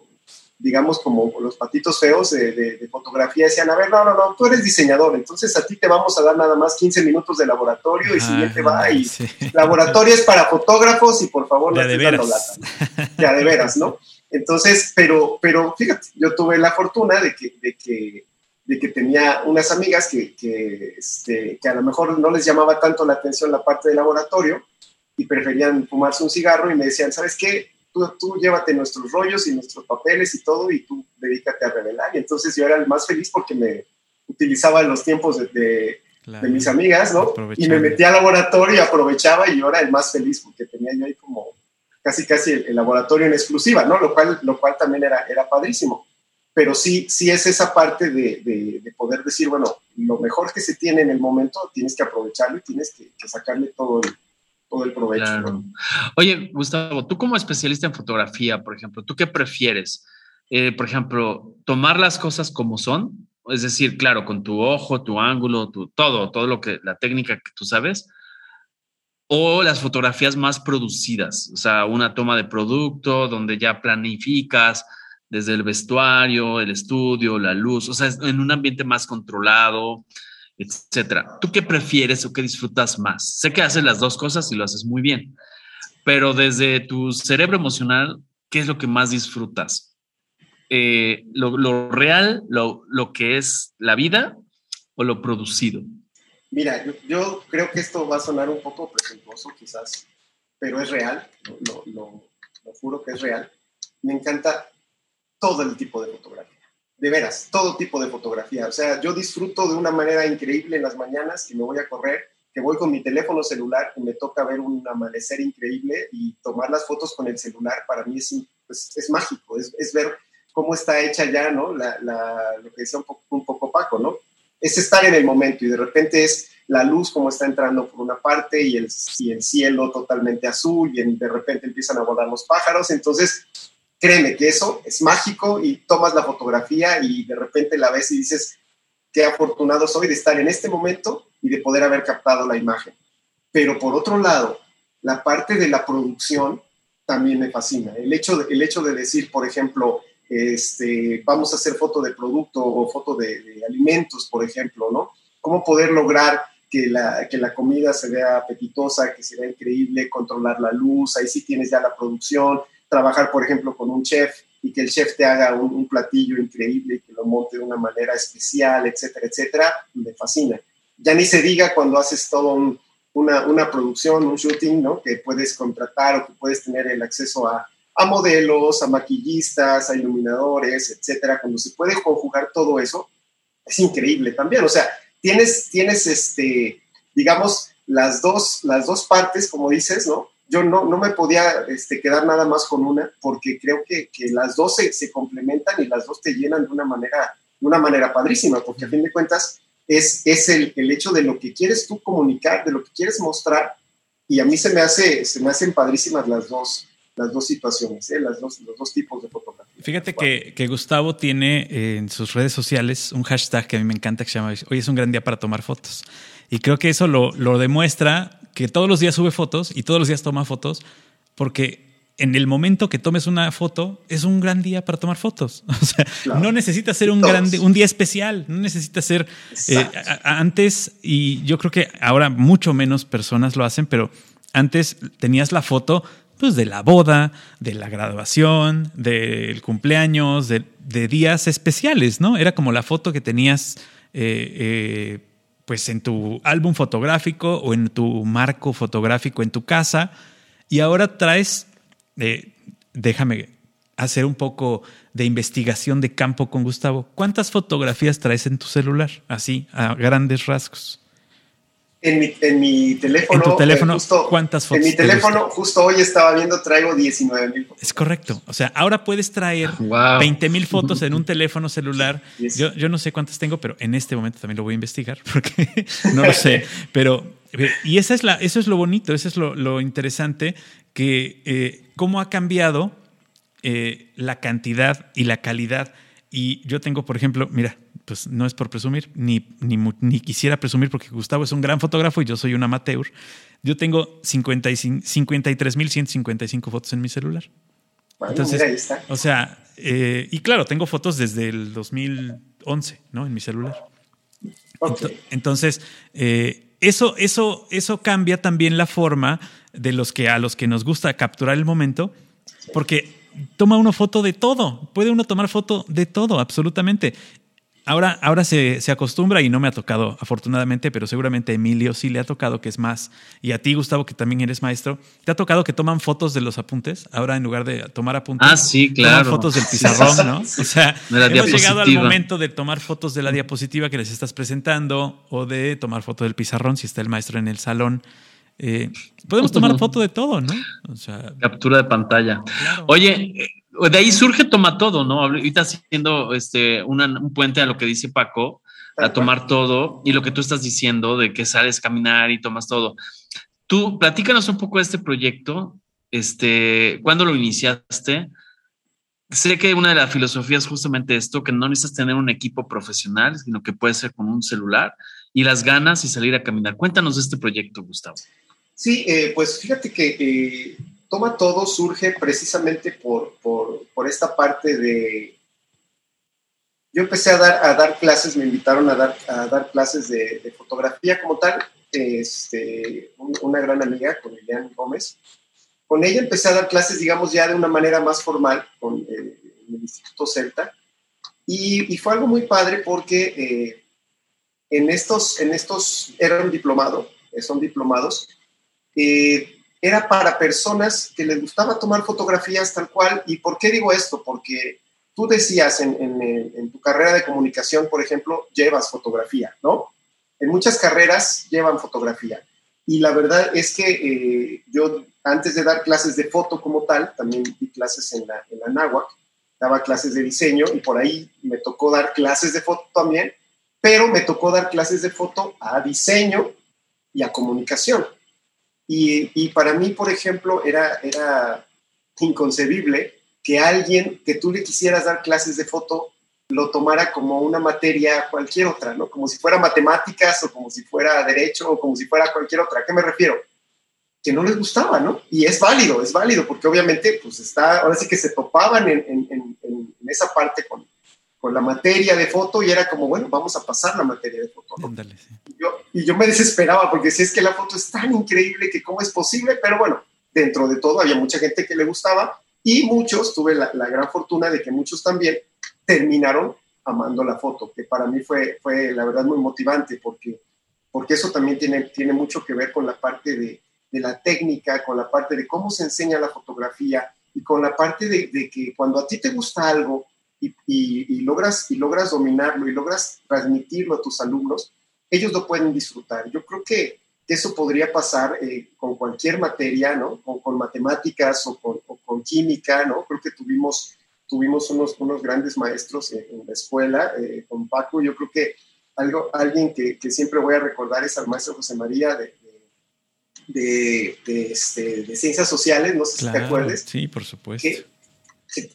C: digamos, como los patitos feos de, fotografía, decían, a ver, no, no, no, tú eres diseñador, entonces a ti te vamos a dar nada más 15 minutos de laboratorio y siguiente va y laboratorio es para fotógrafos y por favor
B: no
C: te
B: dando
C: lata. Ya de veras, ¿no? Entonces, pero, pero fíjate, yo tuve la fortuna de que, de que, de que tenía unas amigas que, que, este, que a lo mejor no les llamaba tanto la atención la parte de laboratorio y preferían fumarse un cigarro y me decían, ¿sabes qué? Tú, llévate nuestros rollos y nuestros papeles y todo y tú dedícate a revelar. Y entonces yo era el más feliz porque me utilizaba los tiempos de, de, mis amigas, ¿no? Y me metía al laboratorio y aprovechaba y yo era el más feliz porque tenía yo ahí como casi casi el, laboratorio en exclusiva, ¿no? Lo cual, lo cual también era, era padrísimo. Pero sí, sí es esa parte de, de, poder decir, bueno, lo mejor que se tiene en el momento tienes que aprovecharlo y tienes que, que sacarle todo el, todo el provecho.
A: Oye, Gustavo, tú como especialista en fotografía, por ejemplo, ¿tú qué prefieres? Eh, por ejemplo, tomar las cosas como son, es decir, claro, con tu ojo, tu ángulo, tu, todo, todo lo que, la técnica que tú sabes, o las fotografías más producidas, o sea, una toma de producto donde ya planificas desde el vestuario, el estudio, la luz, o sea, en un ambiente más controlado, etcétera. ¿Tú qué prefieres o qué disfrutas más? Sé que haces las dos cosas y lo haces muy bien, pero desde tu cerebro emocional, ¿qué es lo que más disfrutas? Eh, lo, real, lo, que es la vida o lo producido?
C: Mira, yo, creo que esto va a sonar un poco presuntuoso quizás, pero es real, lo, lo, lo juro que es real. Me encanta todo el tipo de fotografía de veras, todo tipo de fotografía. O sea, yo disfruto de una manera increíble en las mañanas que me voy a correr, que voy con mi teléfono celular y me toca ver un amanecer increíble y tomar las fotos con el celular para mí es, pues, es mágico, es, es, ver cómo está hecha ya, ¿no? La, la, lo que decía un poco, un poco Paco, ¿no? Es estar en el momento y de repente es la luz como está entrando por una parte y el, y el cielo totalmente azul y de repente empiezan a volar los pájaros. Entonces, créeme que eso es mágico y tomas la fotografía y de repente la ves y dices, qué afortunado soy de estar en este momento y de poder haber captado la imagen. Pero por otro lado, la parte de la producción también me fascina. El hecho de, el hecho de decir, por ejemplo, este, vamos a hacer foto de producto o foto de, alimentos, por ejemplo, ¿no? ¿Cómo poder lograr que la, que la comida se vea apetitosa, que se vea increíble, controlar la luz, ahí sí tienes ya la producción, trabajar, por ejemplo, con un chef y que el chef te haga un, platillo increíble y que lo monte de una manera especial, etcétera, etcétera, me fascina. Ya ni se diga cuando haces todo una, una, producción, un shooting, ¿no? Que puedes contratar o que puedes tener el acceso a, a modelos, a maquillistas, a iluminadores, etcétera. Cuando se puede conjugar todo eso, es increíble también. O sea, tienes, tienes este, digamos, las dos, las dos partes, como dices, ¿no? Yo no, no me podía este, quedar nada más con una, porque creo que, que las dos se, se, complementan y las dos te llenan de una manera, de una manera padrísima, porque a fin de cuentas es, es el, el, hecho de lo que quieres tú comunicar, de lo que quieres mostrar, y a mí se me, hace, se me hacen padrísimas las dos, las dos situaciones, ¿eh? las dos, los dos tipos de fotografía.
B: Fíjate que, que, Gustavo tiene en sus redes sociales un hashtag que a mí me encanta que se llama Hoy es un gran día para tomar fotos. Y creo que eso lo, lo demuestra que todos los días sube fotos y todos los días toma fotos, porque en el momento que tomes una foto es un gran día para tomar fotos. O sea, no necesita ser un, gran, un día especial, no necesita ser eh, antes, y yo creo que ahora mucho menos personas lo hacen, pero antes tenías la foto pues, de la boda, de la graduación, del cumpleaños, de, días especiales, ¿no? Era como la foto que tenías eh, eh, pues en tu álbum fotográfico o en tu marco fotográfico en tu casa y ahora traes, eh, déjame hacer un poco de investigación de campo con Gustavo. ¿Cuántas fotografías traes en tu celular? Así, a grandes rasgos.
C: En mi, en mi teléfono.
B: ¿En tu teléfono justo, cuántas
C: fotos? En mi teléfono, justo hoy estaba viendo, traigo 19 mil
B: fotos. Es correcto. O sea, ahora puedes traer 20 mil fotos en un teléfono celular. Yo, yo no sé cuántas tengo, pero en este momento también lo voy a investigar porque no lo sé. Pero, y esa es la, eso es lo bonito, eso es lo, lo interesante, que eh, cómo ha cambiado eh, la cantidad y la calidad. Y yo tengo, por ejemplo, mira, pues no es por presumir, ni, ni, quisiera presumir porque Gustavo es un gran fotógrafo y yo soy un amateur. Yo tengo 53.155 fotos en mi celular. Entonces, o sea, eh, y claro, tengo fotos desde el 2011, ¿no? En mi celular. Entonces, eh, eso, eso, eso cambia también la forma de los que a los que nos gusta capturar el momento, porque toma uno foto de todo, puede uno tomar foto de todo, absolutamente. Ahora, ahora se, se, acostumbra y no me ha tocado, afortunadamente, pero seguramente a Emilio sí le ha tocado que es más. Y a ti, Gustavo, que también eres maestro, ¿te ha tocado que toman fotos de los apuntes? Ahora, en lugar de tomar apuntes,
A: ah, sí, claro.
B: toman fotos del pizarrón, ¿no? O sea, hemos llegado al momento de tomar fotos de la diapositiva que les estás presentando o de tomar fotos del pizarrón si está el maestro en el salón. Eh, podemos tomar foto de todo, ¿no?
A: O sea, captura de pantalla. Oye, de ahí surge Toma Todo, ¿no? Ahorita haciendo este, un puente a lo que dice Paco, a tomar todo y lo que tú estás diciendo de que sales a caminar y tomas todo. Tú, platícanos un poco de este proyecto, este, ¿cuándo lo iniciaste? Sé que una de las filosofías es justamente esto, que no necesitas tener un equipo profesional, sino que puede ser con un celular y las ganas y salir a caminar. Cuéntanos de este proyecto, Gustavo.
C: Sí, eh, pues fíjate que eh, Toma Todo surge precisamente por, por, esta parte de... Yo empecé a dar, a dar clases, me invitaron a dar, a dar clases de, fotografía como tal, este, una gran amiga con Lilian Gómez. Con ella empecé a dar clases, digamos, ya de una manera más formal con eh, el Instituto Celta. Y, y, fue algo muy padre porque eh, en estos, en estos, eran diplomados, eh, son diplomados, eh, era para personas que les gustaba tomar fotografías tal cual. ¿Y por qué digo esto? Porque tú decías en, en, tu carrera de comunicación, por ejemplo, llevas fotografía, ¿no? En muchas carreras llevan fotografía. Y la verdad es que eh, yo, antes de dar clases de foto como tal, también di clases en la, en la NAWAC, daba clases de diseño y por ahí me tocó dar clases de foto también, pero me tocó dar clases de foto a diseño y a comunicación. Y, para mí, por ejemplo, era, era inconcebible que alguien que tú le quisieras dar clases de foto lo tomara como una materia cualquier otra, ¿no? Como si fuera matemáticas o como si fuera derecho o como si fuera cualquier otra. ¿A qué me refiero? Que no les gustaba, ¿no? Y es válido, es válido, porque obviamente, pues está, ahora sí que se topaban en, en, en esa parte con, con, la materia de foto y era como, bueno, vamos a pasar la materia de foto, ¿no? sí. y, yo, y yo me desesperaba porque si es que la foto es tan increíble que cómo es posible, pero bueno, dentro de todo había mucha gente que le gustaba y muchos, tuve la, la gran fortuna de que muchos también terminaron amando la foto, que para mí fue, fue la verdad muy motivante porque, porque eso también tiene, tiene mucho que ver con la parte de, de la técnica, con la parte de cómo se enseña la fotografía y con la parte de, de que cuando a ti te gusta algo y, y, y, logras, y logras dominarlo y logras transmitirlo a tus alumnos, ellos lo pueden disfrutar. Yo creo que eso podría pasar eh, con cualquier materia, ¿no? O con matemáticas o con, o con química, ¿no? Creo que tuvimos tuvimos unos, unos grandes maestros en, la escuela, eh, con Paco, yo creo que algo, alguien que, que, siempre voy a recordar es al maestro José María de, de, de, este, de ciencias sociales, no sé claro, si te acuerdas.
B: Sí, por supuesto.
C: Que,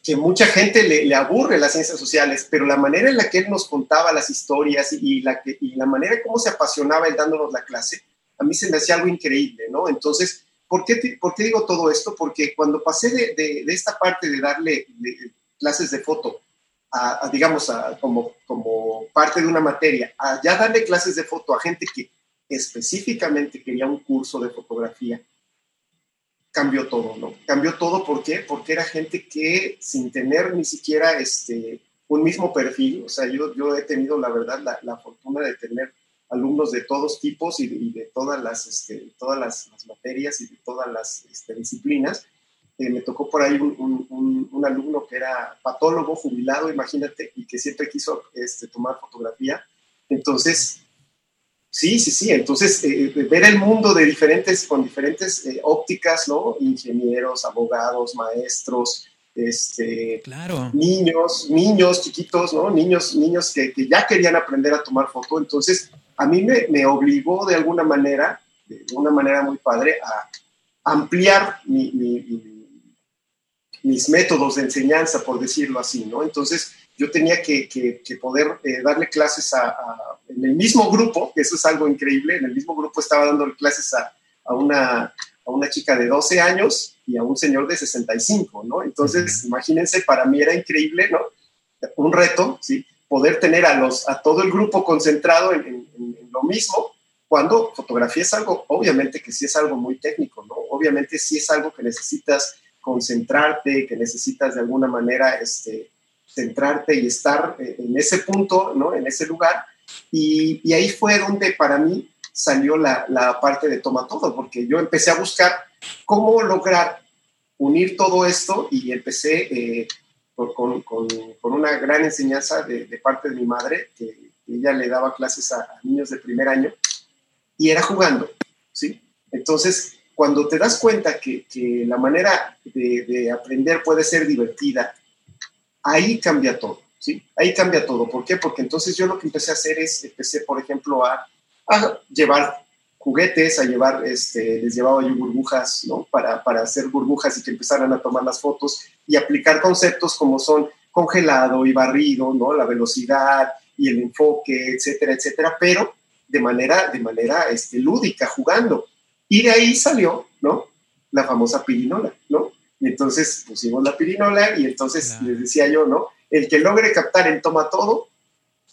C: que, mucha gente le, aburre las ciencias sociales, pero la manera en la que él nos contaba las historias y, la, y la manera en cómo se apasionaba él dándonos la clase, a mí se me hacía algo increíble, ¿no? Entonces, ¿por qué, ¿por qué digo todo esto? Porque cuando pasé de, de, esta parte de darle, clases de foto, digamos, a, como, como parte de una materia, a ya darle clases de foto a gente que específicamente quería un curso de fotografía, cambió todo, ¿no? Cambió todo, ¿por qué? Porque era gente que sin tener ni siquiera este, un mismo perfil, o sea, yo, yo he tenido, la verdad, la, la fortuna de tener alumnos de todos tipos y de, todas, las, este, todas las, materias y de todas las este, disciplinas, eh, me tocó por ahí un, un, un, alumno que era patólogo jubilado, imagínate, y que siempre quiso este, tomar fotografía. Entonces, sí, sí, sí, entonces eh, eh, ver el mundo de diferentes, con diferentes eh, ópticas, ¿no? Ingenieros, abogados, maestros, este,
B: claro.
C: niños, niños chiquitos, ¿no? Niños, niños que, que, ya querían aprender a tomar foto. Entonces, a mí me, me obligó de alguna manera, de una manera muy padre, a ampliar mi, mi, mi mis métodos de enseñanza, por decirlo así, ¿no? Entonces, yo tenía que, que, que poder eh, darle clases a, a, en el mismo grupo, que eso es algo increíble, en el mismo grupo estaba dando clases a, a, una, a una chica de 12 años y a un señor de 65, ¿no? Entonces, imagínense, para mí era increíble, ¿no? Un reto, ¿sí? Poder tener a, los, a todo el grupo concentrado en, en, en lo mismo, cuando fotografía es algo, obviamente que sí es algo muy técnico, ¿no? Obviamente sí es algo que necesitas concentrarte, que necesitas de alguna manera este, centrarte y estar eh, en ese punto, ¿no? en ese lugar. Y, ahí fue donde para mí salió la, la, parte de toma todo, porque yo empecé a buscar cómo lograr unir todo esto y empecé eh, con, con, con, una gran enseñanza de, parte de mi madre, que ella le daba clases a, niños de primer año, y era jugando, ¿sí? Entonces, cuando te das cuenta que, que la manera de, aprender puede ser divertida, ahí cambia todo, ¿sí? Ahí cambia todo. ¿Por qué? Porque entonces yo lo que empecé a hacer es, empecé, por ejemplo, a, a llevar juguetes, a llevar, este, les llevaba yo burbujas, ¿no? Para, para hacer burbujas y que empezaran a tomar las fotos y aplicar conceptos como son congelado y barrido, ¿no? La velocidad y el enfoque, etcétera, etcétera, pero de manera, de manera este, lúdica, jugando. Y de ahí salió, ¿no? La famosa pirinola, ¿no? Y entonces pusimos la pirinola y entonces claro. les decía yo, ¿no? El que logre captar el toma todo,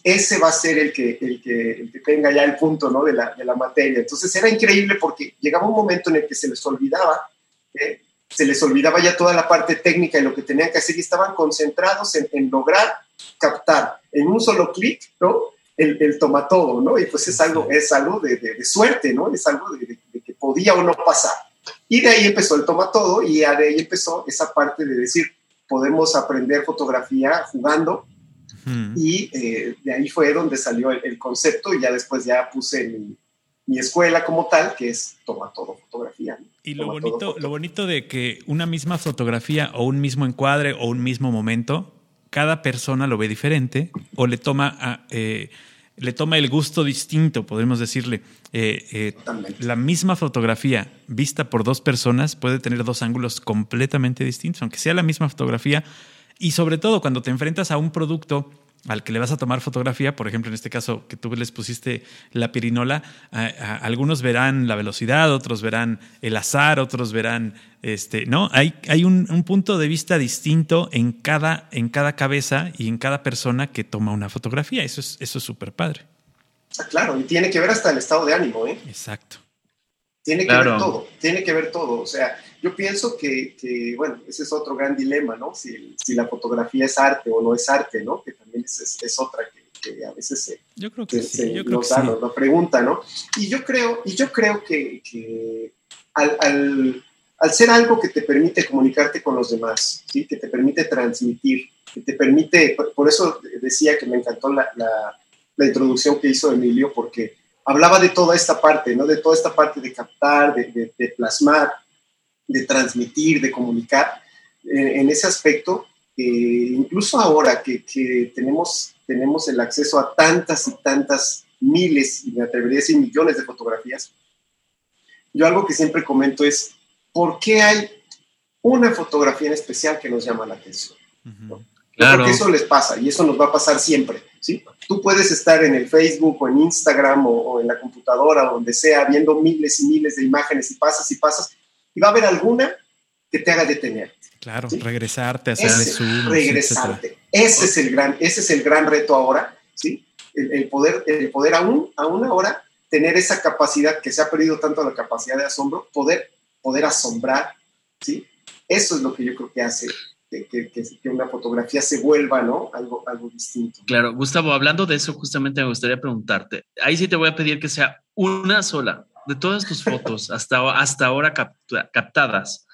C: ese va a ser el que, el que, el que tenga ya el punto, ¿no? De la, de la materia. Entonces era increíble porque llegaba un momento en el que se les olvidaba, ¿eh? se les olvidaba ya toda la parte técnica y lo que tenían que hacer y estaban concentrados en, en lograr captar en un solo clic, ¿no? el, toma todo, ¿no? Y pues es algo, es algo de, suerte, ¿no? Es algo de, que podía o no pasar. Y de ahí empezó el toma todo y de ahí empezó esa parte de decir, podemos aprender fotografía jugando. Y eh, de ahí fue donde salió el, concepto y ya después ya puse mi, mi, escuela como tal, que es toma todo fotografía.
B: Y lo bonito, lo bonito de que una misma fotografía o un mismo encuadre o un mismo momento cada persona lo ve diferente o le toma, eh, le toma el gusto distinto, podemos decirle. Eh, eh, la misma fotografía vista por dos personas puede tener dos ángulos completamente distintos, aunque sea la misma fotografía. Y sobre todo cuando te enfrentas a un producto al que le vas a tomar fotografía, por ejemplo, en este caso que tú les pusiste la pirinola, algunos verán la velocidad, otros verán el azar, otros verán, este, ¿no? Hay, hay un, punto de vista distinto en cada, en cada cabeza y en cada persona que toma una fotografía. Eso es eso es súper padre.
C: Ah, claro, y tiene que ver hasta el estado de ánimo, ¿eh?
B: Exacto.
C: Tiene que ver todo, tiene que ver todo. O sea, yo pienso que, que, bueno, ese es otro gran dilema, ¿no? Si, si, la fotografía es arte o no es arte, ¿no? Que también es, es, otra que, que, a veces se,
B: yo creo que
C: se,
B: yo creo
C: nos, da, nos, pregunta, ¿no? Y yo creo, y yo creo que, que al, al, al, ser algo que te permite comunicarte con los demás, ¿sí? Que te permite transmitir, que te permite, por, eso decía que me encantó la, la, la introducción que hizo Emilio, porque hablaba de toda esta parte, ¿no? De toda esta parte de captar, de, de, plasmar, de transmitir, de comunicar. Eh, en ese aspecto, eh, incluso ahora que, que, tenemos, tenemos el acceso a tantas y tantas miles, y me atrevería a decir millones de fotografías, yo algo que siempre comento es, ¿por qué hay una fotografía en especial que nos llama la atención? Claro. Porque eso les pasa y eso nos va a pasar siempre. ¿sí? Tú puedes estar en el Facebook o en Instagram o, en la computadora o donde sea viendo miles y miles de imágenes y pasas y pasas y va a haber alguna que te haga detener.
B: Claro, regresarte, hacerle zoom.
C: Regresarte. Ese es el gran, ese es el gran reto ahora, ¿sí? El, poder, el poder aún, aún ahora tener esa capacidad que se ha perdido tanto la capacidad de asombro, poder, poder asombrar, ¿sí? Eso es lo que yo creo que hace que, una fotografía se vuelva, ¿no? Algo, algo distinto.
A: Claro, Gustavo, hablando de eso, justamente me gustaría preguntarte, ahí sí te voy a pedir que sea una sola de todas tus fotos hasta, hasta ahora captadas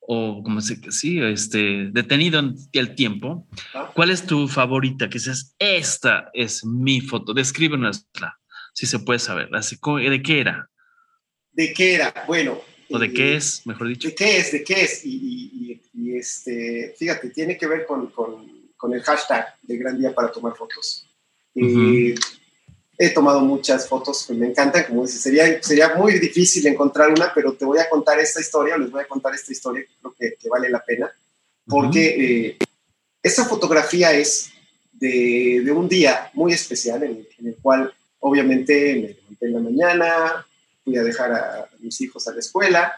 A: o como se sí, este, detenido en el tiempo. ¿cuál es tu favorita? Que seas, esta es mi foto, descríbenosla, si se puede saber, así, ¿de qué era?
C: ¿De qué era? Bueno,
A: ¿O de qué es, mejor dicho?
C: ¿De qué es? ¿De qué es? Y, este, fíjate, tiene que ver con, con, el hashtag de Gran Día para tomar fotos. He tomado muchas fotos que me encantan, como dices, sería, sería muy difícil encontrar una, pero te voy a contar esta historia, les voy a contar esta historia que creo que, vale la pena, porque eh, esa fotografía es de, de, un día muy especial en, en el cual obviamente me levanté en la mañana, fui a dejar a, mis hijos a la escuela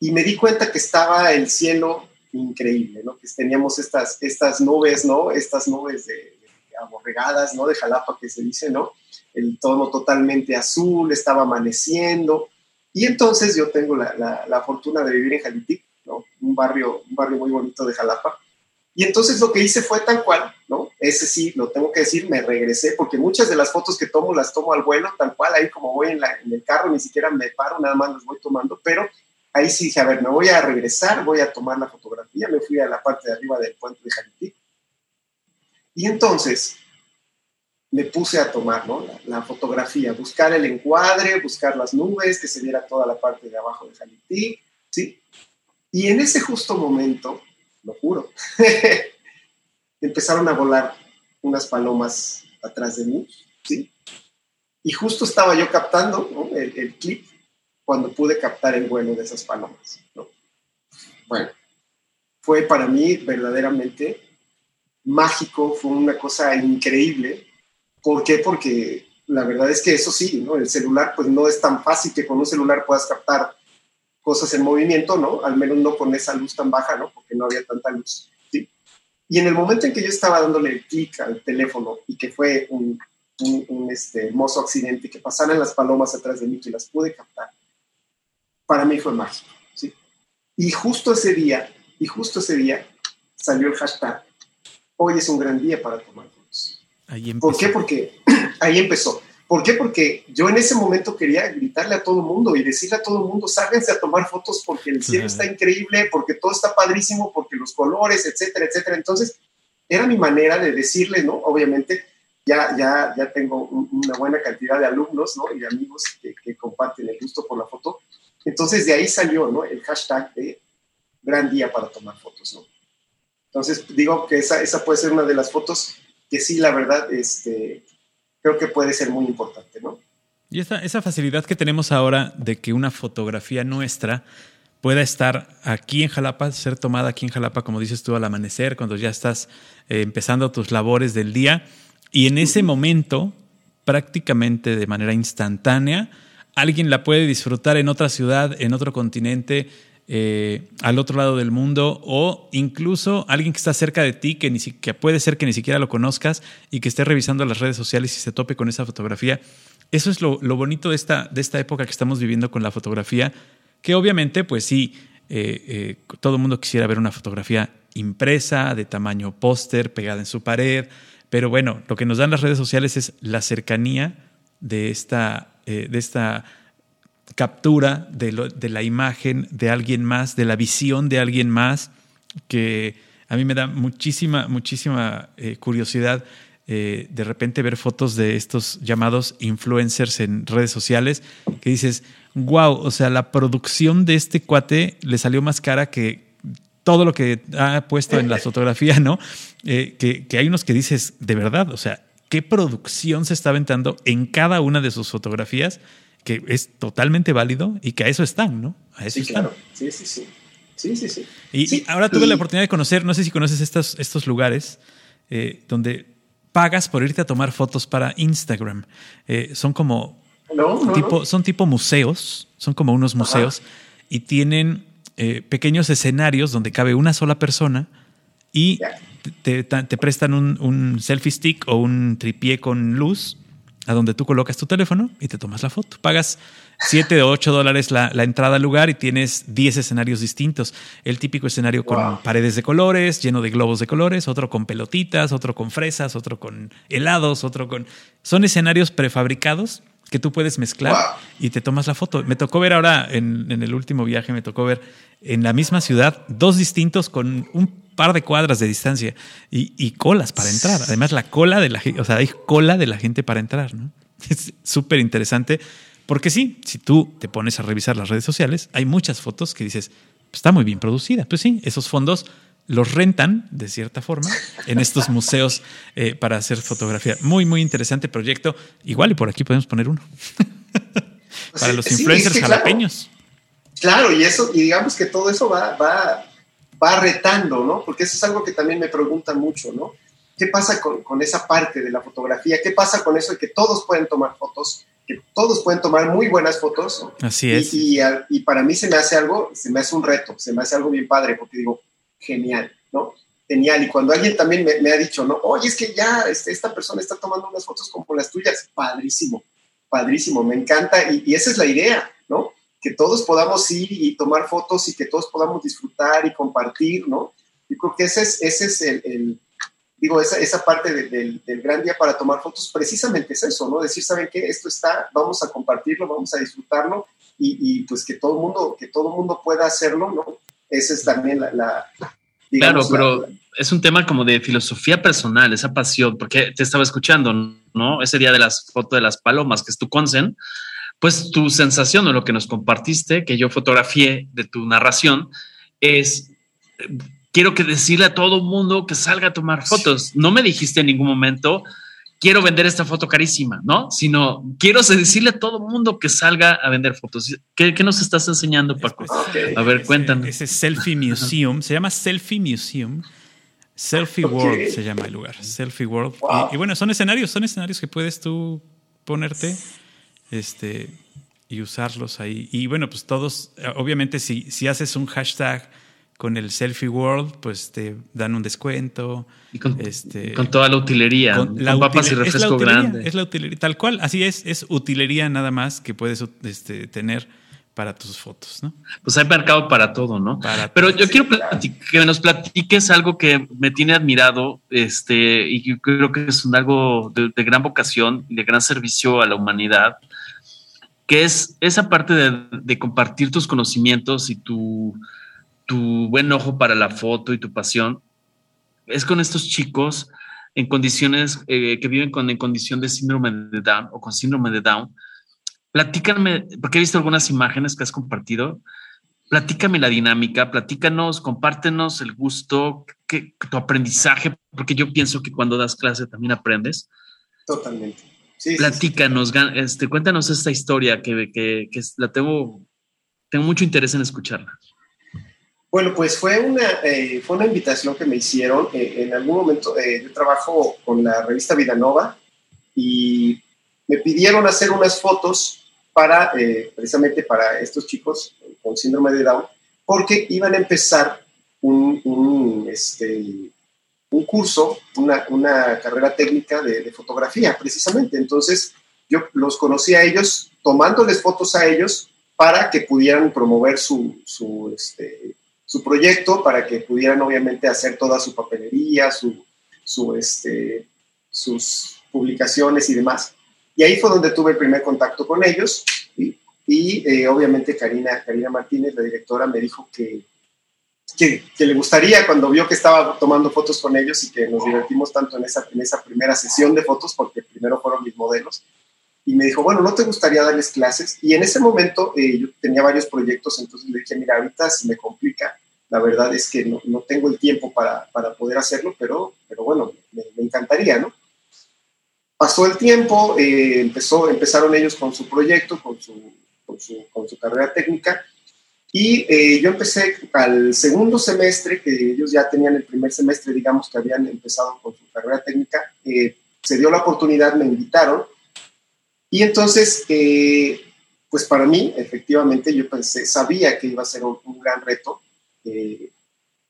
C: y me di cuenta que estaba el cielo increíble, ¿no? Que teníamos estas, estas nubes, ¿no? Estas nubes de, aborregadas, ¿no? De Jalapa que se dice, ¿no? El tono totalmente azul, estaba amaneciendo. Y entonces yo tengo la, la, la fortuna de vivir en Jalitic, ¿no? Un barrio, un barrio muy bonito de Jalapa. Y entonces lo que hice fue tal cual, ¿no? Ese sí, lo tengo que decir, me regresé, porque muchas de las fotos que tomo las tomo al vuelo, tal cual, ahí como voy en, el carro, ni siquiera me paro, nada más las voy tomando, pero ahí sí dije, a ver, me voy a regresar, voy a tomar la fotografía, me fui a la parte de arriba del puente de Jalití. Y entonces me puse a tomar ¿no? la, fotografía, buscar el encuadre, buscar las nubes, que se viera toda la parte de abajo de Jalití, ¿sí? Y en ese justo momento lo juro. Empezaron a volar unas palomas atrás de mí, ¿sí? Y justo estaba yo captando el, clip cuando pude captar el vuelo de esas palomas, ¿no? Bueno, fue para mí verdaderamente mágico, fue una cosa increíble. ¿Por qué? Porque la verdad es que eso sí, ¿no? El celular, pues no es tan fácil que con un celular puedas captar cosas en movimiento, ¿no? Al menos no con esa luz tan baja, ¿no? Porque no había tanta luz. Y en el momento en que yo estaba dándole el clic al teléfono y que fue un, un, este, hermoso accidente, que pasaran las palomas atrás de mí, que las pude captar, para mí fue mágico, ¿sí? Y justo ese día, y justo ese día salió el hashtag, hoy es un gran día para tomar fotos. ¿Por qué? Porque ahí empezó. ¿Por qué? Porque yo en ese momento quería gritarle a todo el mundo y decirle a todo el mundo, sáquense a tomar fotos porque el cielo está increíble, porque todo está padrísimo, porque los colores, etcétera, etcétera. Entonces, era mi manera de decirle, ¿no? Obviamente, ya, ya, ya tengo una buena cantidad de alumnos, ¿no? Y de amigos que, que, comparten el gusto por la foto. Entonces, de ahí salió, ¿no? El hashtag de gran día para tomar fotos, ¿no? Entonces, digo que esa, esa puede ser una de las fotos que sí, la verdad, este, creo que puede ser muy importante, ¿no?
B: Y esa, esa facilidad que tenemos ahora de que una fotografía nuestra pueda estar aquí en Jalapa, ser tomada aquí en Jalapa, como dices tú, al amanecer, cuando ya estás eh, empezando tus labores del día, y en ese momento, prácticamente de manera instantánea, alguien la puede disfrutar en otra ciudad, en otro continente, eh, al otro lado del mundo o incluso alguien que está cerca de ti que, ni que puede ser que ni siquiera lo conozcas y que esté revisando las redes sociales y se tope con esa fotografía. Eso es lo, bonito de esta, de esta época que estamos viviendo con la fotografía, que obviamente pues sí, eh, eh, todo el mundo quisiera ver una fotografía impresa, de tamaño póster, pegada en su pared, pero bueno, lo que nos dan las redes sociales es la cercanía de esta, de esta captura de, la imagen de alguien más, de la visión de alguien más, que a mí me da muchísima, muchísima eh, curiosidad eh, de repente ver fotos de estos llamados influencers en redes sociales, que dices, wow, o sea, la producción de este cuate le salió más cara que todo lo que ha puesto en la fotografía, ¿no? Eh, que, que hay unos que dices, de verdad, o sea, qué producción se está aventando en cada una de sus fotografías que es totalmente válido y que a eso están, ¿no? A eso
C: sí, claro. Sí, sí, sí. Sí, sí, sí.
B: Y, ahora tuve la oportunidad de conocer, no sé si conoces estos, estos lugares eh, donde pagas por irte a tomar fotos para Instagram. Eh, son como tipo, son tipo museos, son como unos museos y tienen eh, pequeños escenarios donde cabe una sola persona y te, te, prestan un, un selfie stick o un tripié con luz a donde tú colocas tu teléfono y te tomas la foto. Pagas 7 o 8 dólares la, entrada al lugar y tienes 10 escenarios distintos. El típico escenario con paredes de colores, lleno de globos de colores, otro con pelotitas, otro con fresas, otro con helados, otro con... Son escenarios prefabricados que tú puedes mezclar y te tomas la foto. Me tocó ver ahora, en, en el último viaje, me tocó ver en la misma ciudad dos distintos con un par de cuadras de distancia y, colas para entrar. Además, la cola de la gente, o sea, hay cola de la gente para entrar, ¿no? Es súper interesante porque sí, si tú te pones a revisar las redes sociales, hay muchas fotos que dices, pues, está muy bien producida. Pues sí, esos fondos los rentan de cierta forma en estos museos eh, para hacer fotografía. Muy, muy interesante proyecto. Igual y por aquí podemos poner uno. para los influencers jalapeños.
C: Claro, y eso, y digamos que todo eso va, va va retando, ¿no? Porque eso es algo que también me preguntan mucho, ¿no? ¿Qué pasa con, con, esa parte de la fotografía? ¿Qué pasa con eso de que todos pueden tomar fotos? Que todos pueden tomar muy buenas fotos.
B: Así es.
C: Y, y, para mí se me hace algo, se me hace un reto, se me hace algo bien padre, porque digo, genial, ¿no? Genial. Y cuando alguien también me, me ha dicho, ¿no? Oye, es que ya este, esta persona está tomando unas fotos como las tuyas, padrísimo, padrísimo, me encanta. Y, y esa es la idea, ¿no? Que todos podamos ir y tomar fotos y que todos podamos disfrutar y compartir, ¿no? Yo creo que ese es, ese es el, digo, esa, esa parte del, del, gran día para tomar fotos, precisamente es eso, ¿no? Decir, ¿saben qué? Esto está, vamos a compartirlo, vamos a disfrutarlo y, y pues que todo el mundo, que todo mundo pueda hacerlo, ¿no? Esa es también la... la
A: claro, pero es un tema como de filosofía personal, esa pasión, porque te estaba escuchando, ¿no? Ese día de las fotos de las palomas, que es tu consen, pues tu sensación o lo que nos compartiste, que yo fotografié de tu narración, es, quiero que decirle a todo el mundo que salga a tomar fotos. No me dijiste en ningún momento, quiero vender esta foto carísima, ¿no? Sino quiero decirle a todo el mundo que salga a vender fotos. ¿Qué, nos estás enseñando, Paco? A ver, cuéntanos.
B: Ese Selfie Museum, se llama Selfie Museum. Selfie World se llama el lugar, Selfie World. Y, y, bueno, son escenarios, son escenarios que puedes tú ponerte este, y usarlos ahí. Y bueno, pues todos, obviamente si, si haces un hashtag con el Selfie World, pues te dan un descuento.
A: Y con, este, con toda la utilería, con, la papas y refresco grande.
B: Es la utilería, tal cual, así es, es utilería nada más que puedes este, tener para tus fotos, ¿no?
A: Pues hay mercado para todo, ¿no? Pero yo quiero que nos platiques algo que me tiene admirado, este, y yo creo que es un algo de, gran vocación y de gran servicio a la humanidad, que es esa parte de, compartir tus conocimientos y tu, buen ojo para la foto y tu pasión. Es con estos chicos en condiciones eh, que viven con, en condición de síndrome de Down o con síndrome de Down, Platícame, porque he visto algunas imágenes que has compartido. Platícame la dinámica, platícanos, compártenos el gusto, que, tu aprendizaje, porque yo pienso que cuando das clase también aprendes.
C: Totalmente.
A: Sí, Platícanos, Este, cuéntanos esta historia que, que, que, la tengo, tengo mucho interés en escucharla.
C: Bueno, pues fue una, eh, fue una invitación que me hicieron. Eh, en algún momento eh, yo trabajo con la revista Vida Nova y me pidieron hacer unas fotos para, eh, precisamente para estos chicos con síndrome de Down, porque iban a empezar un, este, un curso, una, una, carrera técnica de, fotografía, precisamente. Entonces, yo los conocí a ellos, tomándoles fotos a ellos para que pudieran promover su, su, este, su proyecto, para que pudieran obviamente hacer toda su papelería, su, su, este, sus publicaciones y demás. Y ahí fue donde tuve el primer contacto con ellos y, eh, obviamente Karina, Karina Martínez, la directora, me dijo que, que, le gustaría cuando vio que estaba tomando fotos con ellos y que nos divertimos tanto en esa, en esa primera sesión de fotos, porque primero fueron mis modelos, y me dijo, bueno, ¿no te gustaría darles clases? Y en ese momento eh, yo tenía varios proyectos, entonces le dije, mira, ahorita se me complica, la verdad es que no, no tengo el tiempo para, para, poder hacerlo, pero, pero bueno, me, encantaría, ¿no? Pasó el tiempo, eh, empezó, empezaron ellos con su proyecto, con su, con su, con su carrera técnica, y eh, yo empecé al segundo semestre, que ellos ya tenían el primer semestre, digamos, que habían empezado con su carrera técnica, eh, se dio la oportunidad, me invitaron, y entonces, pues para mí, efectivamente, yo pensé, sabía que iba a ser un, un gran reto,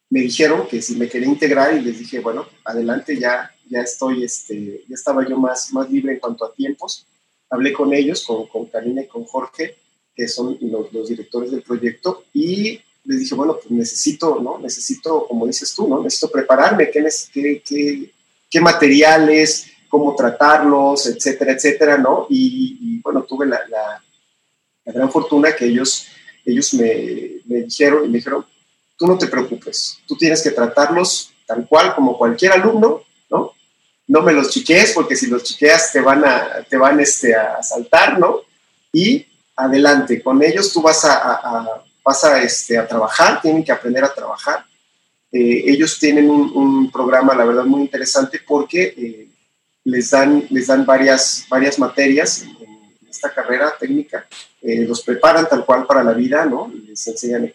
C: me dijeron que si me quería integrar y les dije, bueno, adelante, ya, ya estoy, este, ya estaba yo más, más libre en cuanto a tiempos. Hablé con ellos, con, con Karina y con Jorge, que son los, los, directores del proyecto, y les dije, bueno, pues necesito, ¿no? Necesito, como dices tú, ¿no? Necesito prepararme, qué, qué, qué, qué materiales, cómo tratarlos, etcétera, etcétera, ¿no? Y, bueno, tuve la, la, la, gran fortuna que ellos, ellos me, me dijeron, y me dijeron, tú no te preocupes, tú tienes que tratarlos tal cual como cualquier alumno, ¿no? No me los chiquees porque si los chiqueas te van a, te van este, a saltar, ¿no? Y adelante, con ellos tú vas a, vas a, este, a trabajar, tienen que aprender a trabajar. Eh, ellos tienen un, programa, la verdad, muy interesante porque eh, les dan, les dan varias, varias materias en, esta carrera técnica, eh, los preparan tal cual para la vida, ¿no? Les enseñan,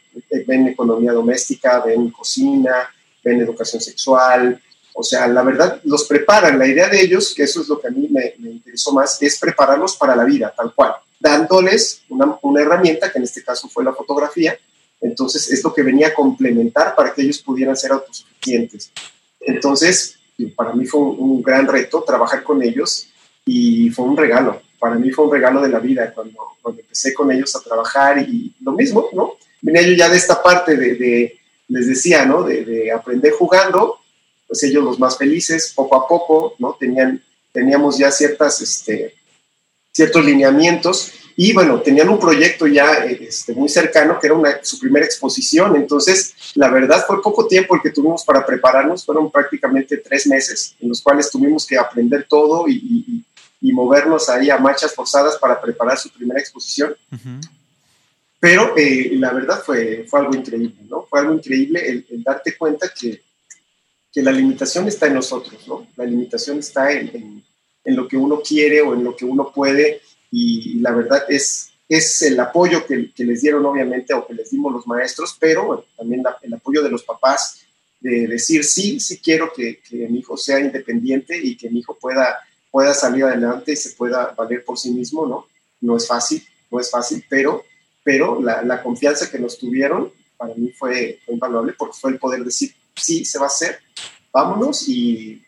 C: ven economía doméstica, ven cocina, ven educación sexual, o sea, la verdad, los preparan. La idea de ellos, que eso es lo que a mí me, interesó más, es prepararlos para la vida, tal cual, dándoles una, una, herramienta, que en este caso fue la fotografía. Entonces, es lo que venía a complementar para que ellos pudieran ser autosuficientes. Entonces, para mí fue un, gran reto trabajar con ellos y fue un regalo. Para mí fue un regalo de la vida cuando, cuando empecé con ellos a trabajar y lo mismo, ¿no? Venía yo ya de esta parte de, les decía, ¿no? De, de aprender jugando pues ellos los más felices, poco a poco, ¿no? Tenían, teníamos ya ciertas, este, ciertos lineamientos y bueno, tenían un proyecto ya este, muy cercano que era una, su primera exposición, entonces la verdad fue poco tiempo el que tuvimos para prepararnos, fueron prácticamente tres meses en los cuales tuvimos que aprender todo y, y, movernos ahí a marchas forzadas para preparar su primera exposición. Pero eh, la verdad fue, fue algo increíble, ¿no? Fue algo increíble el darte cuenta que, que la limitación está en nosotros, ¿no? La limitación está en, en, lo que uno quiere o en lo que uno puede y, la verdad es, es el apoyo que, que, les dieron obviamente o que les dimos los maestros, pero también el apoyo de los papás de decir sí, sí quiero que, que, mi hijo sea independiente y que mi hijo pueda, pueda salir adelante y se pueda valer por sí mismo, ¿no? No es fácil, no es fácil, pero, pero la, la confianza que nos tuvieron para mí fue, fue invaluable porque fue el poder decir sí, se va a hacer, vámonos y,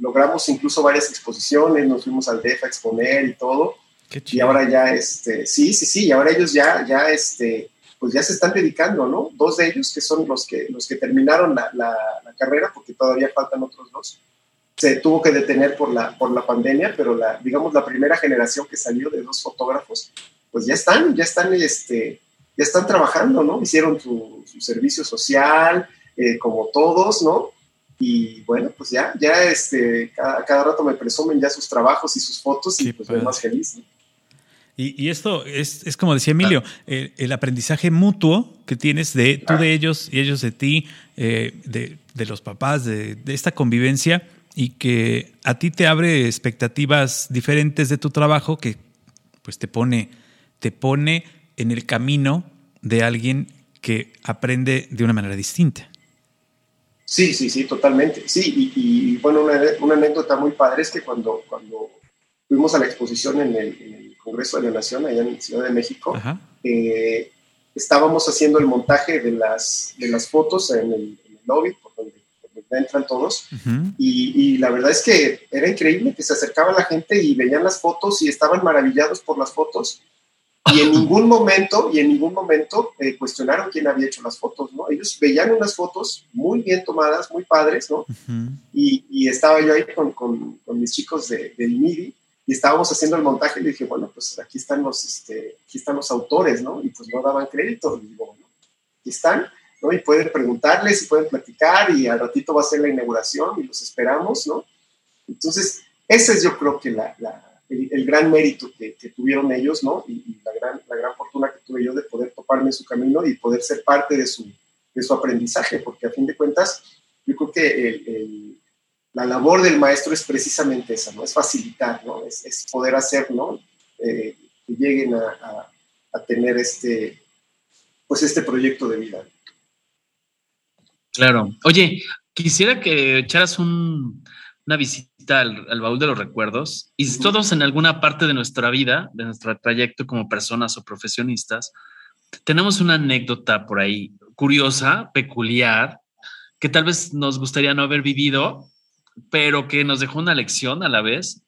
C: logramos incluso varias exposiciones, nos fuimos al DEF a exponer y todo. y ahora ya, este, sí, sí, sí, y ahora ellos ya, ya, este, pues ya se están dedicando, ¿no? Dos de ellos, que son los que, los que terminaron la, la, carrera, porque todavía faltan otros dos, se tuvo que detener por la, por la pandemia, pero la, digamos, la primera generación que salió de dos fotógrafos, pues ya están, ya están, este, ya están trabajando, ¿no? Hicieron su, servicio social, eh, como todos, ¿no? Y bueno, pues ya, ya este, cada, cada, rato me presumen ya sus trabajos y sus fotos y pues soy más feliz. ¿no?
B: Y, esto es, es, como decía Emilio, el, aprendizaje mutuo que tienes de tú de ellos y ellos de ti, eh, de, de, los papás, de, de, esta convivencia y que a ti te abre expectativas diferentes de tu trabajo que pues te pone, te pone en el camino de alguien que aprende de una manera distinta.
C: Sí, sí, sí, totalmente. Sí, y, bueno, una, una, anécdota muy padre es que cuando, cuando fuimos a la exposición en el Congreso de la Nación, allá en Ciudad de México, eh, estábamos haciendo el montaje de las, de las fotos en el, lobby, por donde, entran todos, y, la verdad es que era increíble que se acercaba la gente y veían las fotos y estaban maravillados por las fotos, y en ningún momento, y en ningún momento eh, cuestionaron quién había hecho las fotos, ¿no? Ellos veían unas fotos muy bien tomadas, muy padres, ¿no? y, estaba yo ahí con, con, con mis chicos de, del MIDI, y estábamos haciendo el montaje y dije, bueno, pues aquí están los, este, aquí están los autores, ¿no? Y pues no daban crédito. Y digo, aquí están, ¿no? Y pueden preguntarles y pueden platicar y al ratito va a ser la inauguración y los esperamos, ¿no? Entonces, ese es yo creo que la, la, el, gran mérito que, tuvieron ellos, ¿no? Y, la, gran, la gran fortuna que tuve yo de poder toparme en su camino y poder ser parte de su, de su aprendizaje, porque a fin de cuentas, yo creo que la labor del maestro es precisamente esa, ¿no? Es facilitar, ¿no? Es, poder hacer, ¿no? Eh, que lleguen a, tener este, pues este proyecto de vida.
A: Claro. Oye, quisiera que echaras una visita al, baúl de los recuerdos y todos en alguna parte de nuestra vida, de nuestro trayecto como personas o profesionistas, tenemos una anécdota por ahí curiosa, peculiar, que tal vez nos gustaría no haber vivido, pero que nos dejó una lección a la vez.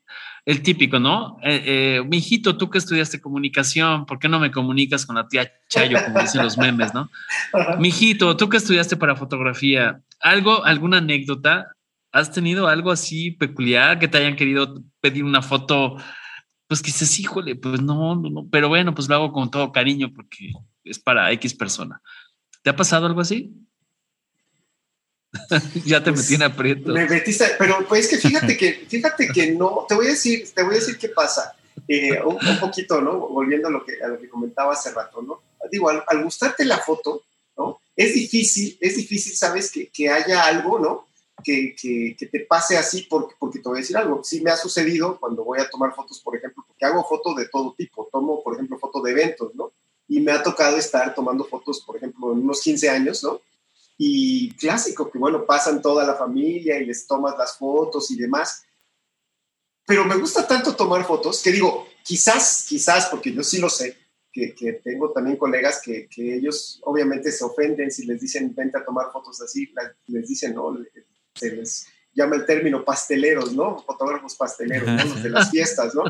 A: El típico, ¿no? Eh, eh, mi hijito, tú que estudiaste comunicación, ¿por qué no me comunicas con la tía Chayo, como dicen los memes, ¿no? Mi hijito, tú que estudiaste para fotografía, ¿algo, alguna anécdota? ¿Has tenido algo así peculiar que te hayan querido pedir una foto? Pues que dices, híjole, pues no, no, no, pero bueno, pues lo hago con todo cariño porque es para X persona. ¿Te ha pasado algo así? ya te metí en aprieto.
C: Me metiste, pero pues que fíjate que, fíjate que no, te voy a decir, te voy a decir qué pasa. Eh, un, poquito, ¿no? Volviendo a lo que, a lo que comentaba hace rato, ¿no? Digo, al, gustarte la foto, ¿no? Es difícil, es difícil, ¿sabes? Que, que haya algo, ¿no? Que, que, que, te pase así, porque, porque te voy a decir algo. Sí me ha sucedido cuando voy a tomar fotos, por ejemplo, porque hago fotos de todo tipo. Tomo, por ejemplo, fotos de eventos, ¿no? Y me ha tocado estar tomando fotos, por ejemplo, en unos 15 años, ¿no? y clásico, que bueno, pasan toda la familia y les tomas las fotos y demás. Pero me gusta tanto tomar fotos que digo, quizás, quizás, porque yo sí lo sé, que, que tengo también colegas que, que, ellos obviamente se ofenden si les dicen vente a tomar fotos así, les dicen, no, se les llama el término pasteleros, ¿no? Fotógrafos pasteleros, ¿no? Los de las fiestas, ¿no?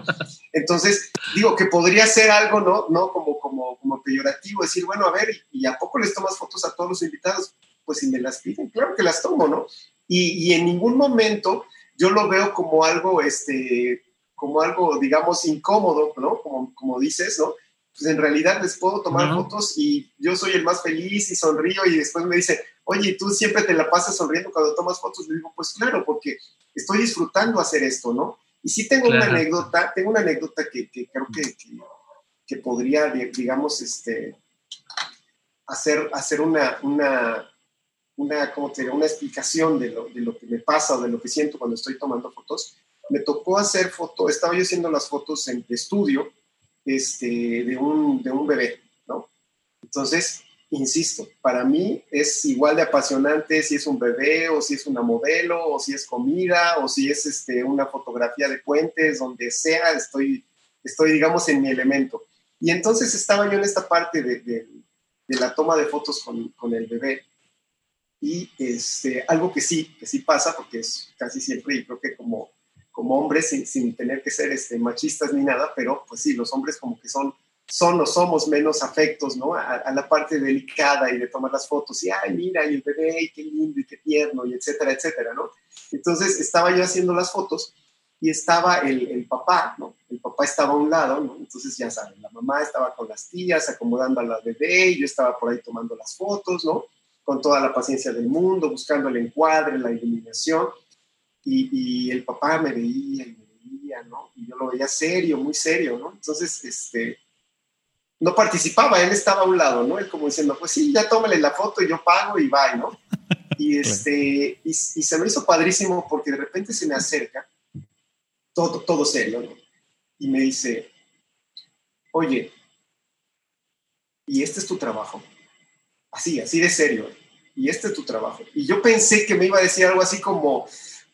C: Entonces, digo que podría ser algo, ¿no? No como, como, como peyorativo, decir, bueno, a ver, ¿y a poco les tomas fotos a todos los invitados? pues si me las piden, claro que las tomo, ¿no? Y, en ningún momento yo lo veo como algo, este, como algo, digamos, incómodo, ¿no? Como, como dices, ¿no? Pues en realidad les puedo tomar fotos y yo soy el más feliz y sonrío y después me dice, oye, tú siempre te la pasas sonriendo cuando tomas fotos. Le digo, pues claro, porque estoy disfrutando hacer esto, ¿no? Y sí tengo una anécdota, tengo una anécdota que, creo que, que, podría, digamos, este, hacer, hacer una, una, una, como te una explicación de lo, de lo, que me pasa o de lo que siento cuando estoy tomando fotos. Me tocó hacer foto, estaba yo haciendo las fotos en estudio este, de, un, de un bebé, ¿no? Entonces, insisto, para mí es igual de apasionante si es un bebé o si es una modelo o si es comida o si es este, una fotografía de puentes, donde sea, estoy, estoy digamos, en mi elemento. Y entonces estaba yo en esta parte de, de, de la toma de fotos con, con el bebé y este, algo que sí, que sí pasa, porque es casi siempre, y creo que como, como hombres sin, sin, tener que ser este, machistas ni nada, pero pues sí, los hombres como que son, son o somos menos afectos, ¿no? A, la parte delicada y de tomar las fotos y, ay, mira, y el bebé, y qué lindo y qué tierno, y etcétera, etcétera, ¿no? Entonces estaba yo haciendo las fotos y estaba el, el, papá, ¿no? El papá estaba a un lado, ¿no? Entonces ya saben, la mamá estaba con las tías acomodando a la bebé y yo estaba por ahí tomando las fotos, ¿no? Con toda la paciencia del mundo, buscando el encuadre, la iluminación y, el papá me veía y me veía, ¿no? Y yo lo veía serio, muy serio, ¿no? Entonces, este, no participaba, él estaba a un lado, ¿no? Él como diciendo, pues sí, ya tómale la foto y yo pago y bye, ¿no? Y, este, y, se me hizo padrísimo porque de repente se me acerca, todo, todo serio, ¿no? Y me dice, oye, ¿y este es tu trabajo? Así, así de serio, y este es tu trabajo. Y yo pensé que me iba a decir algo así como,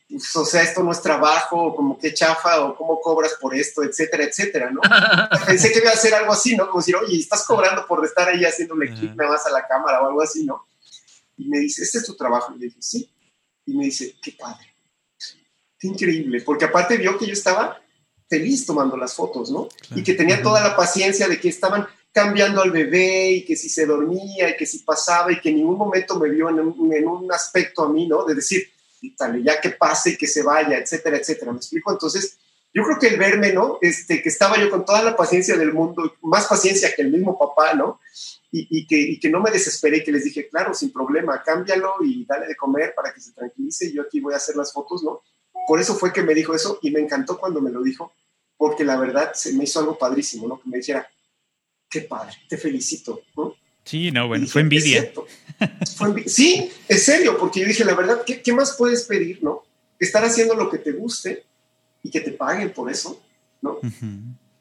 C: pues, o sea, esto no es trabajo, como que chafa, o cómo cobras por esto, etcétera, etcétera, ¿no? Pensé que iba a hacer algo así, ¿no? Como decir, oye, estás cobrando por estar ahí haciéndole clic nada más a la cámara o algo así, ¿no? Y me dice, ¿este es tu trabajo? Y le dije, sí. Y me dice, qué padre, qué increíble, porque aparte vio que yo estaba feliz tomando las fotos, ¿no? Y que tenía toda la paciencia de que estaban cambiando al bebé y que si se dormía y que si pasaba y que en ningún momento me vio en un, en un aspecto a mí, ¿no? De decir, ya que pase, que se vaya, etcétera, etcétera. ¿Me explico? Entonces, yo creo que el verme, ¿no? Este, que estaba yo con toda la paciencia del mundo, más paciencia que el mismo papá, ¿no? Y, que, y que no me desesperé, que les dije, claro, sin problema, cámbialo y dale de comer para que se tranquilice, yo aquí voy a hacer las fotos, ¿no? Por eso fue que me dijo eso y me encantó cuando me lo dijo, porque la verdad se me hizo algo padrísimo, ¿no? Que me dijera, qué padre, te felicito, ¿no?
B: Sí, no, bueno, fue envidia.
C: sí, es serio, porque yo dije, la verdad, ¿qué, más puedes pedir, no? Estar haciendo lo que te guste y que te paguen por eso, ¿no?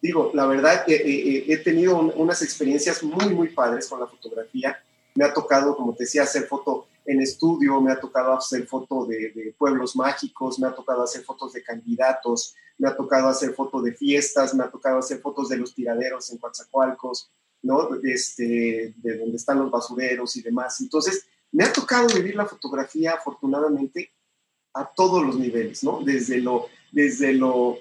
C: Digo, la verdad, eh, eh, he tenido unas experiencias muy, muy padres con la fotografía. Me ha tocado, como te decía, hacer foto en estudio, me ha tocado hacer foto de, de, pueblos mágicos, me ha tocado hacer fotos de candidatos, me ha tocado hacer fotos de fiestas, me ha tocado hacer fotos de los tiraderos en Coatzacoalcos, ¿no? Este, de donde están los basureros y demás. Entonces, me ha tocado vivir la fotografía, afortunadamente, a todos los niveles, ¿no? Desde lo, desde lo,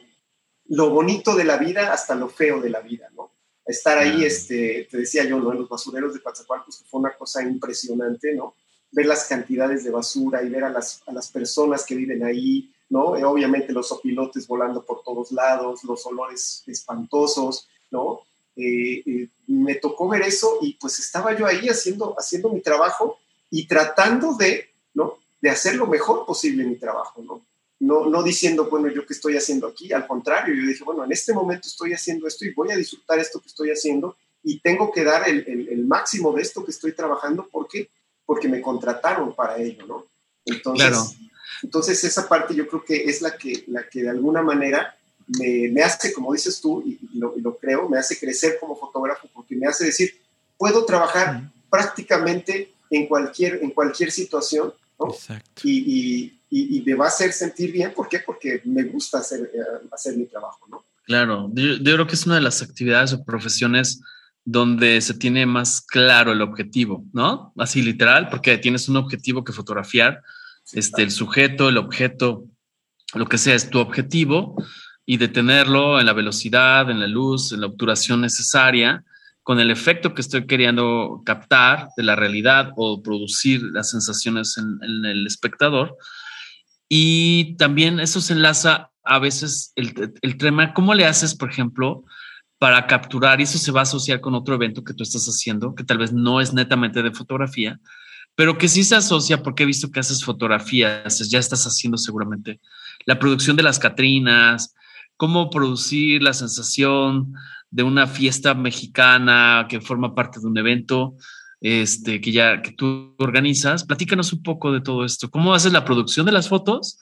C: lo bonito de la vida hasta lo feo de la vida, ¿no? Estar ahí, este, te decía yo, ¿no? En los basureros de Coatzacoalcos, que fue una cosa impresionante, ¿no? Ver las cantidades de basura y ver a las, a las personas que viven ahí, ¿no? Eh, obviamente los opilotes volando por todos lados, los olores espantosos, ¿no? Eh, eh, me tocó ver eso y pues estaba yo ahí haciendo, haciendo mi trabajo y tratando de, ¿no? De hacer lo mejor posible mi trabajo, ¿no? No, no diciendo, bueno, yo qué estoy haciendo aquí, al contrario, yo dije, bueno, en este momento estoy haciendo esto y voy a disfrutar esto que estoy haciendo y tengo que dar el, el, máximo de esto que estoy trabajando porque, porque me contrataron para ello, ¿no? Entonces, entonces esa parte yo creo que es la que, la que de alguna manera me, hace, como dices tú, y, lo, creo, me hace crecer como fotógrafo porque me hace decir, puedo trabajar prácticamente en cualquier, en cualquier situación, ¿no? Y, y, me va a hacer sentir bien, ¿por qué? Porque me gusta hacer, eh, hacer mi trabajo, ¿no?
A: Claro, yo, creo que es una de las actividades o profesiones donde se tiene más claro el objetivo, ¿no? Así literal, porque tienes un objetivo que fotografiar, este, el sujeto, el objeto, lo que sea, es tu objetivo y detenerlo en la velocidad, en la luz, en la obturación necesaria, con el efecto que estoy queriendo captar de la realidad o producir las sensaciones en, el espectador. Y también eso se enlaza a veces el, el tema, ¿cómo le haces, por ejemplo, para capturar? Y eso se va a asociar con otro evento que tú estás haciendo, que tal vez no es netamente de fotografía, pero que sí se asocia porque he visto que haces fotografías, ya estás haciendo seguramente la producción de las Catrinas, cómo producir la sensación de una fiesta mexicana que forma parte de un evento este, que ya que tú organizas. Platícanos un poco de todo esto. ¿Cómo haces la producción de las fotos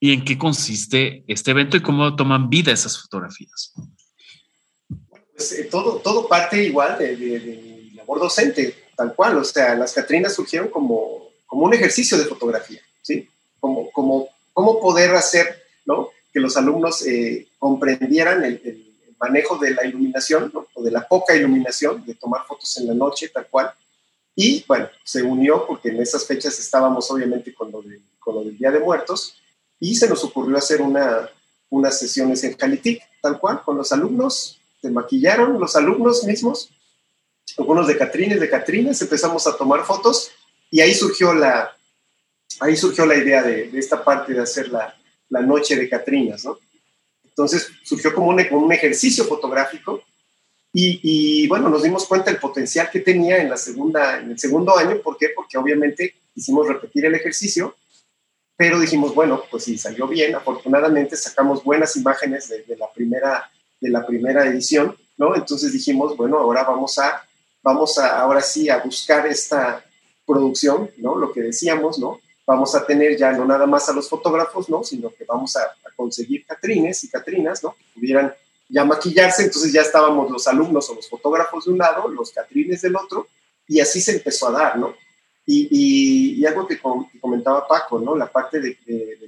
A: y en qué consiste este evento y cómo toman vida esas fotografías?
C: Pues, eh, todo, todo parte igual de, mi labor docente, tal cual. O sea, las Catrinas surgieron como, como un ejercicio de fotografía, ¿sí? Como, como cómo poder hacer, ¿no? Que los alumnos eh, comprendieran el, manejo de la iluminación, o de la poca iluminación, de tomar fotos en la noche, tal cual. Y bueno, se unió porque en esas fechas estábamos obviamente con lo, con lo del Día de Muertos y se nos ocurrió hacer una, unas sesiones en Calitic, tal cual, con los alumnos, se maquillaron los alumnos mismos, algunos de Catrines, de Catrines, empezamos a tomar fotos y ahí surgió la, ahí surgió la idea de, esta parte de hacer la, la, noche de Catrinas, ¿no? Entonces surgió como un, un ejercicio fotográfico y, y, bueno, nos dimos cuenta del potencial que tenía en, la segunda, en el segundo año. ¿Por qué? Porque obviamente hicimos repetir el ejercicio, pero dijimos, bueno, pues sí, salió bien. Afortunadamente sacamos buenas imágenes de, de la, primera, de la primera edición, ¿no? Entonces dijimos, bueno, ahora vamos a, vamos a, ahora sí, a buscar esta producción, ¿no? Lo que decíamos, ¿no? Vamos a tener ya no nada más a los fotógrafos, ¿no? Sino que vamos a, a conseguir catrines y catrinas, ¿no? Que pudieran ya maquillarse, entonces ya estábamos los alumnos o los fotógrafos de un lado, los catrines del otro, y así se empezó a dar, ¿no? Y, y, algo que, comentaba Paco, ¿no? La parte de, de,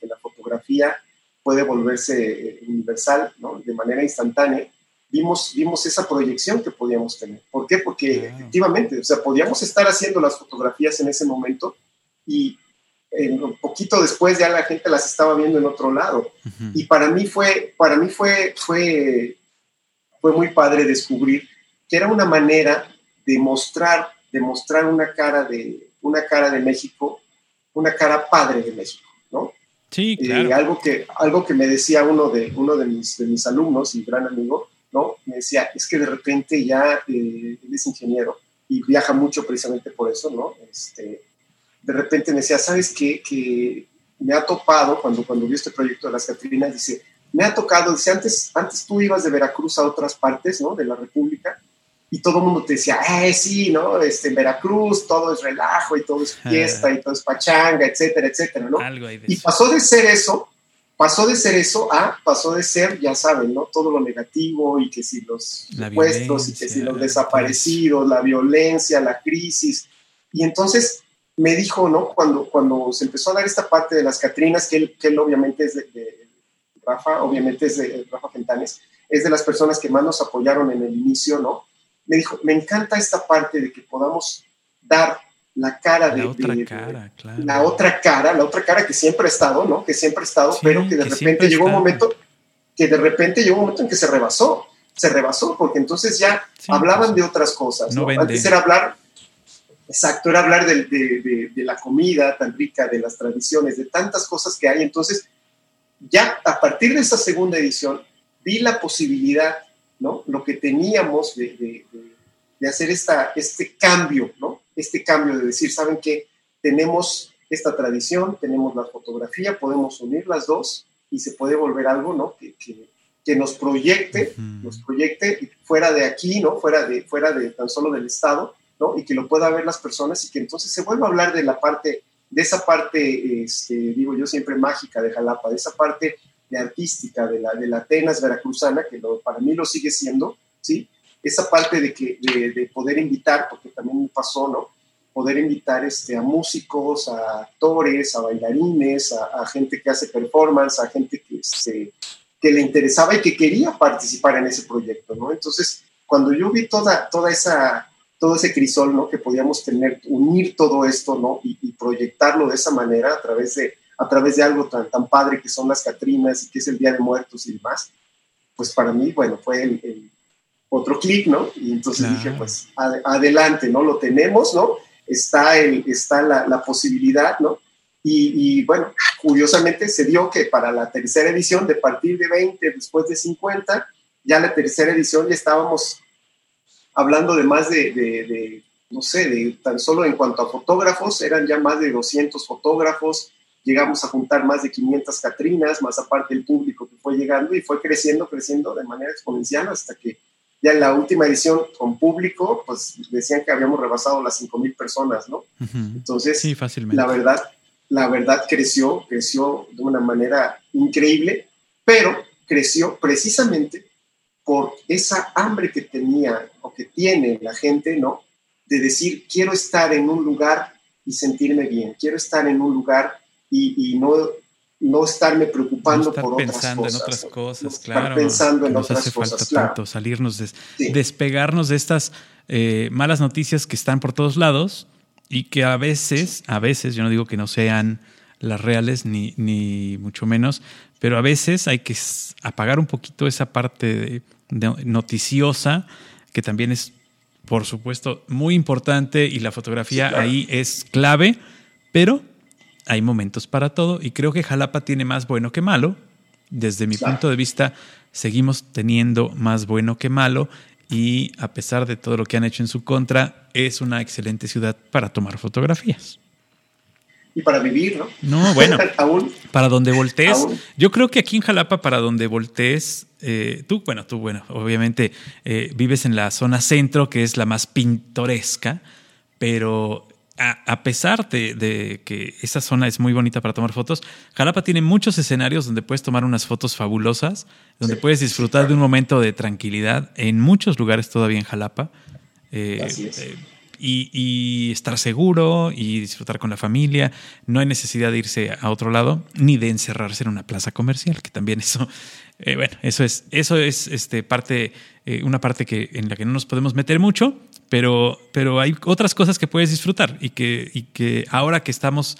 C: que la fotografía puede volverse eh, universal, ¿no? De manera instantánea. Vimos, vimos esa proyección que podíamos tener. ¿Por qué? Porque efectivamente, o sea, podíamos estar haciendo las fotografías en ese momento y un poquito después ya la gente las estaba viendo en otro lado. Y para mí fue, para mí fue, fue, fue muy padre descubrir que era una manera de mostrar, de mostrar una cara de, una cara de México, una cara padre de México, ¿no?
B: Sí, claro.
C: algo, que, algo que me decía uno de, uno de mis, de mis alumnos y gran amigo, ¿no? Me decía, es que de repente ya eh, él es ingeniero y viaja mucho precisamente por eso, ¿no? Este, de repente me decía, ¿sabes qué? Que me ha topado, cuando, cuando vi este proyecto de las Catrinas, dice, me ha tocado, dice, antes, antes tú ibas de Veracruz a otras partes, ¿no? De la República, y todo el mundo te decía, eh, sí, ¿no? Este, en Veracruz todo es relajo y todo es fiesta y todo es pachanga, etcétera, etcétera, ¿no? y pasó de ser eso, pasó de ser eso a, pasó de ser, ya saben, ¿no? Todo lo negativo y que si los puestos y que si los desaparecidos, la violencia, la crisis. Y entonces me dijo, ¿no? Cuando, cuando se empezó a dar esta parte de las Catrinas, que él, que él obviamente es de, Rafa, obviamente es de Rafa Fentanes, es de las personas que más nos apoyaron en el inicio, ¿no? Me dijo, me encanta esta parte de que podamos dar la cara de...
B: La otra cara, claro.
C: La otra cara, la otra cara que siempre ha estado, ¿no? Que siempre ha estado, pero que de repente llegó un momento, que de repente llegó un momento en que se rebasó, se rebasó, porque entonces ya hablaban de otras cosas, ¿no? Antes era hablar Exacto, era hablar de, la comida tan rica, de las tradiciones, de tantas cosas que hay. Entonces, ya a partir de esa segunda edición, vi la posibilidad, ¿no? Lo que teníamos de, hacer esta, este cambio, ¿no? Este cambio de decir, ¿saben qué? Tenemos esta tradición, tenemos la fotografía, podemos unir las dos y se puede volver algo, ¿no? Que, que, nos proyecte, nos proyecte fuera de aquí, ¿no? Fuera de, fuera de tan solo del Estado y que lo pueda ver las personas y que entonces se vuelva a hablar de la parte, de esa parte, este, digo yo siempre mágica de Jalapa, de esa parte de artística, de la, de la Atenas veracruzana, que para mí lo sigue siendo, ¿sí? Esa parte de, que, de, poder invitar, porque también me pasó, ¿no? Poder invitar este, a músicos, a actores, a bailarines, a, gente que hace performance, a gente que, este, que le interesaba y que quería participar en ese proyecto, ¿no? Entonces, cuando yo vi toda, toda esa todo ese crisol, ¿no? Que podíamos tener, unir todo esto, ¿no? Y, proyectarlo de esa manera a través de, a través de algo tan, tan padre que son las Catrinas y que es el Día de Muertos y demás, pues para mí, bueno, fue el, otro clic, ¿no? Y entonces dije, pues adelante, ¿no? Lo tenemos, ¿no? Está, el, está la, posibilidad, ¿no? Y, y, bueno, curiosamente se dio que para la tercera edición, de partir de 20, después de 50, ya la tercera edición ya estábamos hablando de más de, no sé, de tan solo en cuanto a fotógrafos, eran ya más de 200 fotógrafos, llegamos a juntar más de 500 Catrinas, más aparte el público que fue llegando y fue creciendo, creciendo de manera exponencial hasta que ya en la última edición con público, pues decían que habíamos rebasado las 5.000 personas, ¿no? Entonces,
B: sí, fácilmente.
C: la verdad, la verdad creció, creció de una manera increíble, pero creció precisamente por esa hambre que tenía o que tiene la gente, ¿no? De decir, quiero estar en un lugar y sentirme bien, quiero estar en un lugar y, no, no estarme preocupando por otras cosas.
B: En otras cosas, claro.
C: pensando en
B: nos
C: hace
B: falta tanto salirnos, de, despegarnos de estas eh, malas noticias que están por todos lados y que a veces, a veces, yo no digo que no sean las reales, ni, ni mucho menos, pero a veces hay que apagar un poquito esa parte noticiosa, que también es, por supuesto, muy importante y la fotografía ahí es clave, pero hay momentos para todo y creo que Jalapa tiene más bueno que malo. Desde mi punto de vista, seguimos teniendo más bueno que malo y a pesar de todo lo que han hecho en su contra, es una excelente ciudad para tomar fotografías.
C: Y para vivir, ¿no?
B: No, bueno, para donde voltees. Yo creo que aquí en Jalapa, para donde voltees, eh, tú, bueno, tú, bueno, obviamente eh, vives en la zona centro, que es la más pintoresca, pero a, pesar de, que esa zona es muy bonita para tomar fotos, Jalapa tiene muchos escenarios donde puedes tomar unas fotos fabulosas, donde puedes disfrutar de un momento de tranquilidad en muchos lugares todavía en Jalapa. Eh, eh, y, estar seguro y disfrutar con la familia. No hay necesidad de irse a otro lado ni de encerrarse en una plaza comercial, que también eso, eh, bueno, eso es, eso es este, parte, una parte que, en la que no nos podemos meter mucho, pero, pero hay otras cosas que puedes disfrutar y que, y que ahora que estamos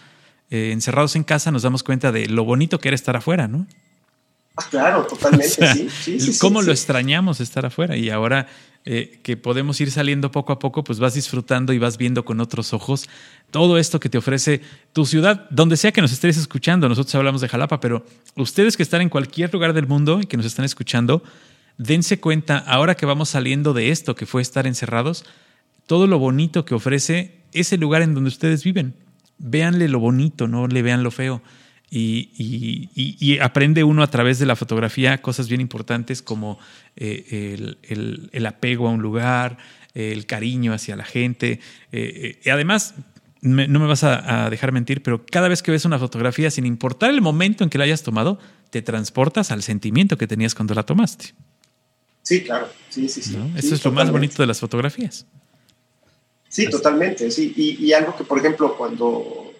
B: eh, encerrados en casa nos damos cuenta de lo bonito que era estar afuera, ¿no?
C: Ah, claro, totalmente, sí, sí,
B: Cómo lo extrañamos estar afuera y ahora eh, que podemos ir saliendo poco a poco, pues vas disfrutando y vas viendo con otros ojos todo esto que te ofrece tu ciudad, donde sea que nos estés escuchando. Nosotros hablamos de Jalapa, pero ustedes que están en cualquier lugar del mundo y que nos están escuchando, dense cuenta, ahora que vamos saliendo de esto que fue estar encerrados, todo lo bonito que ofrece ese lugar en donde ustedes viven. Véanle lo bonito, no le vean lo feo. Y, aprende uno a través de la fotografía cosas bien importantes como eh, el, apego a un lugar, el cariño hacia la gente. Eh, eh, y además, no me vas a, dejar mentir, pero cada vez que ves una fotografía, sin importar el momento en que la hayas tomado, te transportas al sentimiento que tenías cuando la tomaste.
C: Sí, claro. Sí, sí, sí.
B: Eso es lo más bonito de las fotografías.
C: Sí, totalmente, sí. Y, algo que, por ejemplo, cuando,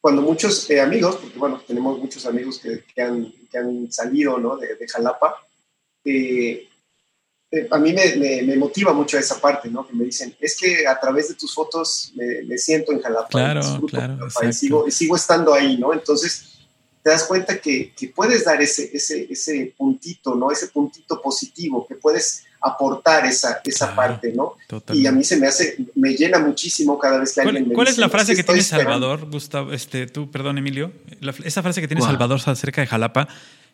C: cuando muchos eh, amigos, porque bueno, tenemos muchos amigos que, que, han, que han, salido ¿no? de, de Jalapa, eh, eh, a mí me, me, motiva mucho esa parte, ¿no? Que me dicen, es que a través de tus fotos me, siento en Jalapa.
B: Claro, claro.
C: y, sigo, y sigo estando ahí, ¿no? Entonces, te das cuenta que, que, puedes dar ese, ese, ese puntito, ¿no? Ese puntito positivo, que puedes aportar esa, esa parte, ¿no? Y a mí se me hace, me llena muchísimo cada vez que alguien me
B: ¿Cuál es la frase que tiene Salvador, Gustavo, este, tú, perdón, Emilio? esa frase que tiene Salvador acerca de Jalapa,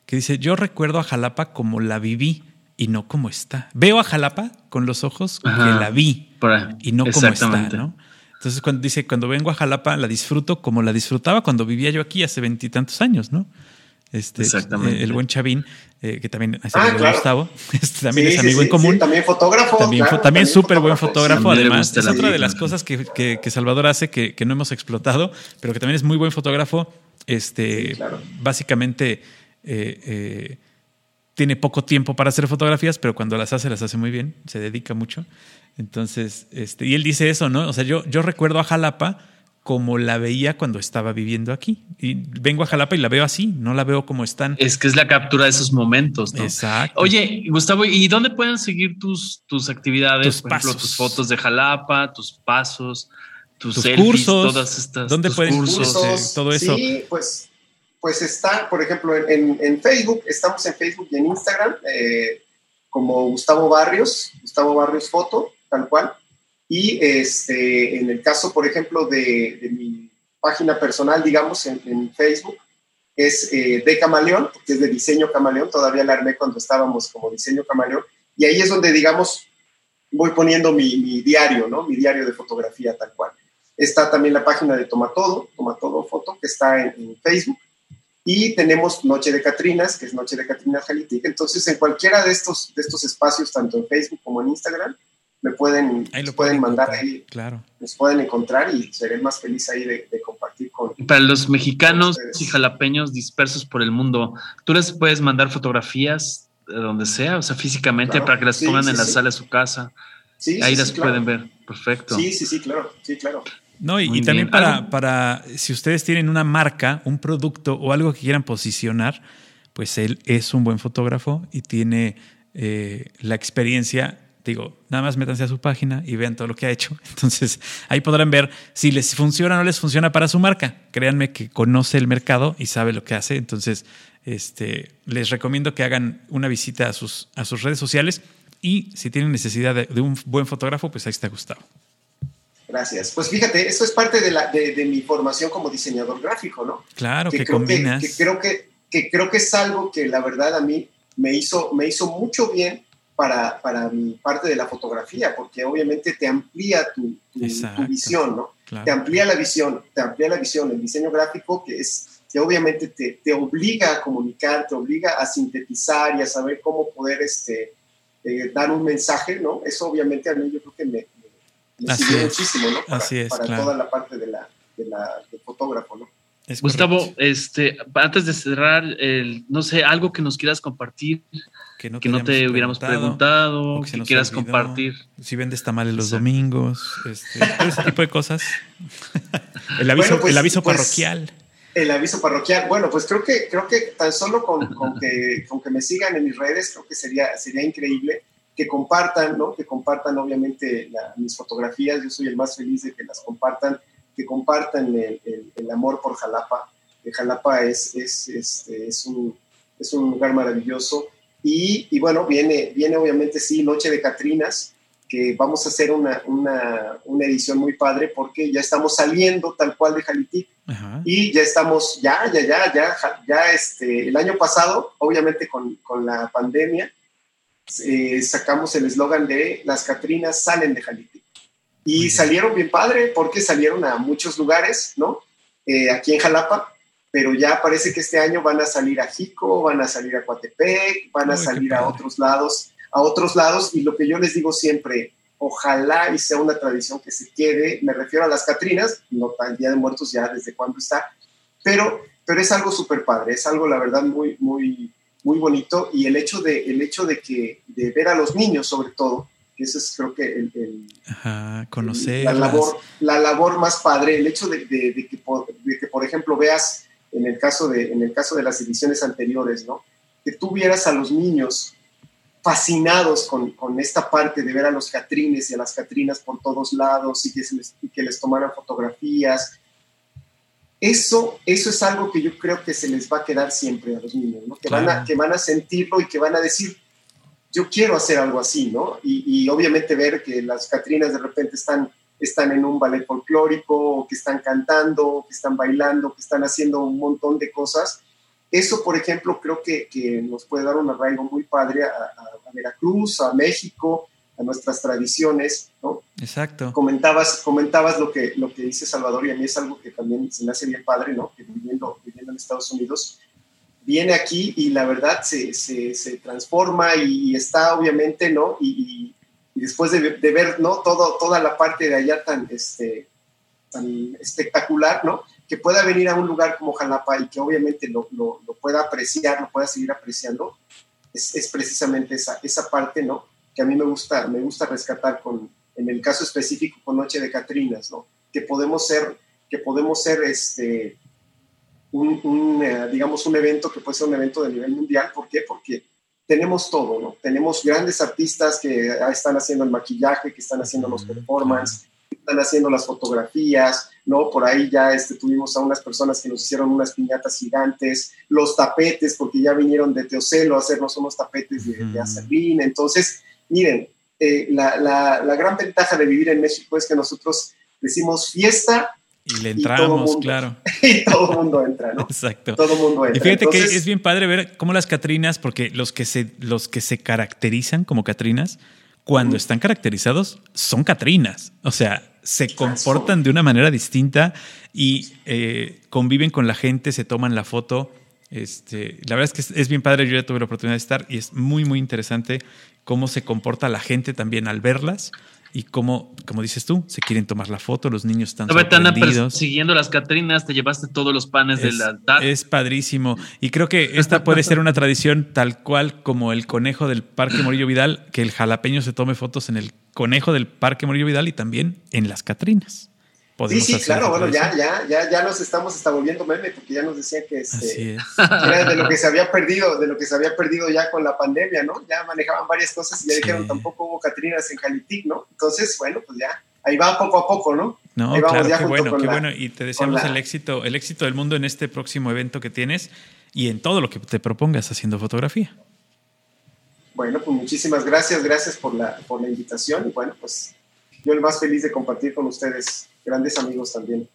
B: que dice, yo recuerdo a Jalapa como la viví y no como está. Veo a Jalapa con los ojos que la vi y no como está, ¿no? Entonces, cuando dice, cuando vengo a Jalapa, la disfruto como la disfrutaba cuando vivía yo aquí hace veintitantos años, ¿no? Este, Exactamente. el buen Chavín, eh, que también es ah, Gustavo, este, también es amigo en común.
C: también fotógrafo.
B: También, súper buen fotógrafo, además. Es otra de las cosas que, que, Salvador hace que, que, no hemos explotado, pero que también es muy buen fotógrafo. Este, Básicamente eh, eh, tiene poco tiempo para hacer fotografías, pero cuando las hace, las hace muy bien, se dedica mucho. Entonces, este, y él dice eso, ¿no? O sea, yo, yo recuerdo a Jalapa como la veía cuando estaba viviendo aquí. Y vengo a Jalapa y la veo así, no la veo como están.
A: Es que es la captura de esos momentos, ¿no?
B: Exacto.
A: Oye, Gustavo, ¿y dónde pueden seguir tus, tus actividades? Por ejemplo, tus fotos de Jalapa, tus pasos, tus, cursos, todas estas.
B: ¿Dónde pueden cursos, este, todo eso?
C: Sí, pues, pues está, por ejemplo, en, Facebook, estamos en Facebook y en Instagram, eh, como Gustavo Barrios, Gustavo Barrios Foto, tal cual. Y este, en el caso, por ejemplo, de, mi página personal, digamos, en, Facebook, es eh, de Camaleón, que es de diseño Camaleón, todavía la armé cuando estábamos como diseño Camaleón, y ahí es donde, digamos, voy poniendo mi, diario, ¿no? Mi diario de fotografía tal cual. Está también la página de Tomatodo, Tomatodo Foto, que está en, Facebook, y tenemos Noche de Catrinas, que es Noche de Catrinas Jalitic, entonces en cualquiera de estos, de estos espacios, tanto en Facebook como en Instagram, me pueden, lo pueden mandar ahí.
B: Claro.
C: Nos pueden encontrar y seré más feliz ahí de, compartir con.
A: Para los mexicanos y jalapeños dispersos por el mundo, ¿tú les puedes mandar fotografías de donde sea? O sea, físicamente para que las pongan en la sala de su casa. Sí, ahí las pueden ver. Perfecto.
C: Sí, sí, sí, claro. Sí, claro.
B: No, y, también para, para, si ustedes tienen una marca, un producto o algo que quieran posicionar, pues él es un buen fotógrafo y tiene eh, la experiencia digo, nada más métanse a su página y vean todo lo que ha hecho. Entonces, ahí podrán ver si les funciona o no les funciona para su marca. Créanme que conoce el mercado y sabe lo que hace. Entonces, este, les recomiendo que hagan una visita a sus, a sus redes sociales y si tienen necesidad de, un buen fotógrafo, pues ahí está Gustavo.
C: Gracias. Pues fíjate, esto es parte de, la, de, mi formación como diseñador gráfico, ¿no?
B: Claro, que, combinas.
C: Que, creo que, que creo que es algo que la verdad a mí me hizo, me hizo mucho bien para, para mi parte de la fotografía, porque obviamente te amplía tu, tu, visión, ¿no? Te amplía la visión, te amplía la visión. El diseño gráfico que es que obviamente te, te, obliga a comunicar, te obliga a sintetizar y a saber cómo poder este, eh, dar un mensaje, ¿no? Eso obviamente a mí yo creo que me, me, sirve muchísimo, ¿no? Para,
B: Así es,
C: para toda la parte de la, de la, del fotógrafo, ¿no?
A: Gustavo, este, antes de cerrar, el, no sé, algo que nos quieras compartir, que no te, hubiéramos preguntado, que, quieras compartir.
B: Si vendes tamales los domingos, este, todo ese tipo de cosas. el aviso, pues, el aviso pues, parroquial.
C: El aviso parroquial. Bueno, pues creo que, creo que tan solo con, que, con que me sigan en mis redes, creo que sería, sería increíble que compartan, ¿no? Que compartan obviamente mis fotografías. Yo soy el más feliz de que las compartan que compartan el, amor por Jalapa. Jalapa es, es, este, es, un, es un lugar maravilloso. Y, y, bueno, viene, viene obviamente, sí, Noche de Catrinas, que vamos a hacer una, una, una edición muy padre porque ya estamos saliendo tal cual de Jalitic. Y ya estamos, ya, ya, ya, ya, ya, este, el año pasado, obviamente con, con la pandemia, eh, sacamos el eslogan de las Catrinas salen de Jalitic. Y salieron bien padre porque salieron a muchos lugares, ¿no? Eh, aquí en Jalapa, pero ya parece que este año van a salir a Jico, van a salir a Coatepec, van a salir a otros lados, a otros lados. Y lo que yo les digo siempre, ojalá y sea una tradición que se quede, me refiero a las Catrinas, no tan Día de Muertos ya desde cuándo está, pero, pero es algo súper padre, es algo la verdad muy, muy, muy bonito y el hecho de, el hecho de que, de ver a los niños sobre todo, que eso es creo que el,
B: conocer
C: la labor, la labor más padre, el hecho de, que, por, que, por ejemplo, veas en el, caso de, en el caso de las ediciones anteriores, ¿no? que tú vieras a los niños fascinados con, con, esta parte de ver a los catrines y a las catrinas por todos lados y que, les, que les tomaran fotografías. Eso, eso es algo que yo creo que se les va a quedar siempre a los niños, ¿no? que, van a, que van a sentirlo y que van a decir, yo quiero hacer algo así, ¿no? Y, obviamente ver que las Catrinas de repente están, están en un ballet folclórico, que están cantando, que están bailando, que están haciendo un montón de cosas. Eso, por ejemplo, creo que, que nos puede dar un arraigo muy padre a, Veracruz, a México, a nuestras tradiciones, ¿no?
B: Exacto.
C: Comentabas, comentabas lo, que, lo que dice Salvador y a mí es algo que también se me hace bien padre, ¿no? Que viviendo, viviendo en Estados Unidos, viene aquí y la verdad se, se, se transforma y, está obviamente, ¿no? Y, y después de, de, ver, ¿no? Todo, toda la parte de allá tan, este, tan espectacular, ¿no? Que pueda venir a un lugar como Jalapa y que obviamente lo, lo, lo pueda apreciar, lo pueda seguir apreciando, es, es, precisamente esa, esa parte, ¿no? Que a mí me gusta, me gusta rescatar con, en el caso específico con Noche de Catrinas, ¿no? Que podemos ser, que podemos ser, este, un, eh, digamos, un evento que puede ser un evento de nivel mundial. ¿Por qué? Porque tenemos todo, ¿no? Tenemos grandes artistas que están haciendo el maquillaje, que están haciendo los performances, que están haciendo las fotografías, ¿no? Por ahí ya este, tuvimos a unas personas que nos hicieron unas piñatas gigantes, los tapetes, porque ya vinieron de Teocelo a hacernos unos tapetes de, de Entonces, miren, eh, la, la, la gran ventaja de vivir en México es que nosotros decimos fiesta
B: y le entramos, claro.
C: Y todo el mundo entra, ¿no?
B: Exacto.
C: Todo el mundo entra.
B: Y fíjate que es bien padre ver cómo las Catrinas, porque los que se, los que se caracterizan como Catrinas, cuando están caracterizados, son Catrinas. O sea, se comportan de una manera distinta y eh, conviven con la gente, se toman la foto. Este, la verdad es que es bien padre, yo ya tuve la oportunidad de estar y es muy, muy interesante cómo se comporta la gente también al verlas y cómo, como dices tú, se quieren tomar la foto, los niños están sorprendidos.
A: siguiendo las Catrinas, te llevaste todos los panes de la altar.
B: Es padrísimo. Y creo que esta puede ser una tradición tal cual como el conejo del Parque Morillo Vidal, que el jalapeño se tome fotos en el conejo del Parque Morillo Vidal y también en las Catrinas.
C: Sí, sí, claro, bueno, ya, ya, ya, ya nos estamos hasta volviendo meme, porque ya nos decían que, este, era de lo que se había perdido, de lo que se había perdido ya con la pandemia, ¿no? Ya manejaban varias cosas y ya dijeron tampoco hubo Catrinas en Jalitic, ¿no? Entonces, bueno, pues ya, ahí va poco a poco, ¿no?
B: No, claro, qué bueno, qué bueno. Y te deseamos el éxito, el éxito del mundo en este próximo evento que tienes y en todo lo que te propongas haciendo fotografía.
C: Bueno, pues muchísimas gracias, gracias por la, por la invitación y bueno, pues yo el más feliz de compartir con ustedes, grandes amigos también.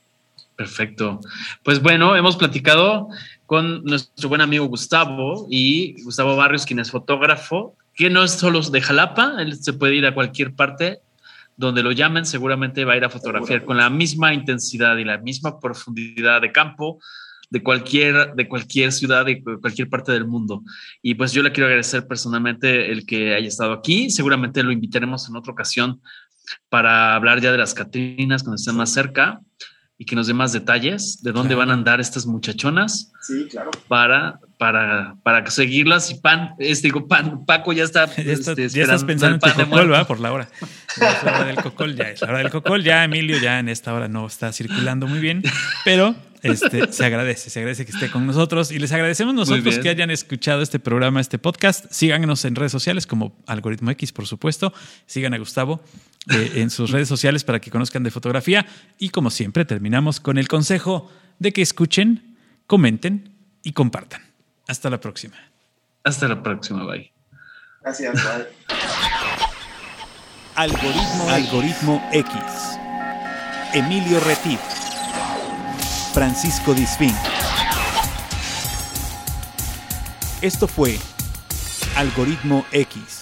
A: Perfecto. Pues bueno, hemos platicado con nuestro buen amigo Gustavo y Gustavo Barrios, quien es fotógrafo, que no es solo de Jalapa, él se puede ir a cualquier parte donde lo llamen, seguramente va a ir a fotografiar con la misma intensidad y la misma profundidad de campo, de cualquier, de cualquier ciudad, de cualquier parte del mundo. Y pues yo le quiero agradecer personalmente el que haya estado aquí. Seguramente lo invitaremos en otra ocasión para hablar ya de las Catrinas cuando estén más cerca y que nos dé más detalles de dónde van a andar estas muchachonas.
C: Sí, claro.
A: Para, para, para seguirlas y pan, este digo, pan, Paco ya está.
B: ya, este, estás pensando en tu cocol, ¿verdad? Por la hora. es la hora del cocol, ya es la hora del cocol. Ya Emilio ya en esta hora no está circulando muy bien, pero este, se agradece, se agradece que esté con nosotros y les agradecemos nosotros que hayan escuchado este programa, este podcast. Síganos en redes sociales como Algoritmo X, por supuesto. Sigan a Gustavo eh, en sus redes sociales para que conozcan de fotografía. Y como siempre, terminamos con el consejo de que escuchen, comenten y compartan. Hasta la próxima.
A: Hasta la próxima, bye.
C: Gracias, bye.
D: Algoritmo, Algoritmo X. Emilio Retif. Francisco Disfín. Esto fue Algoritmo X.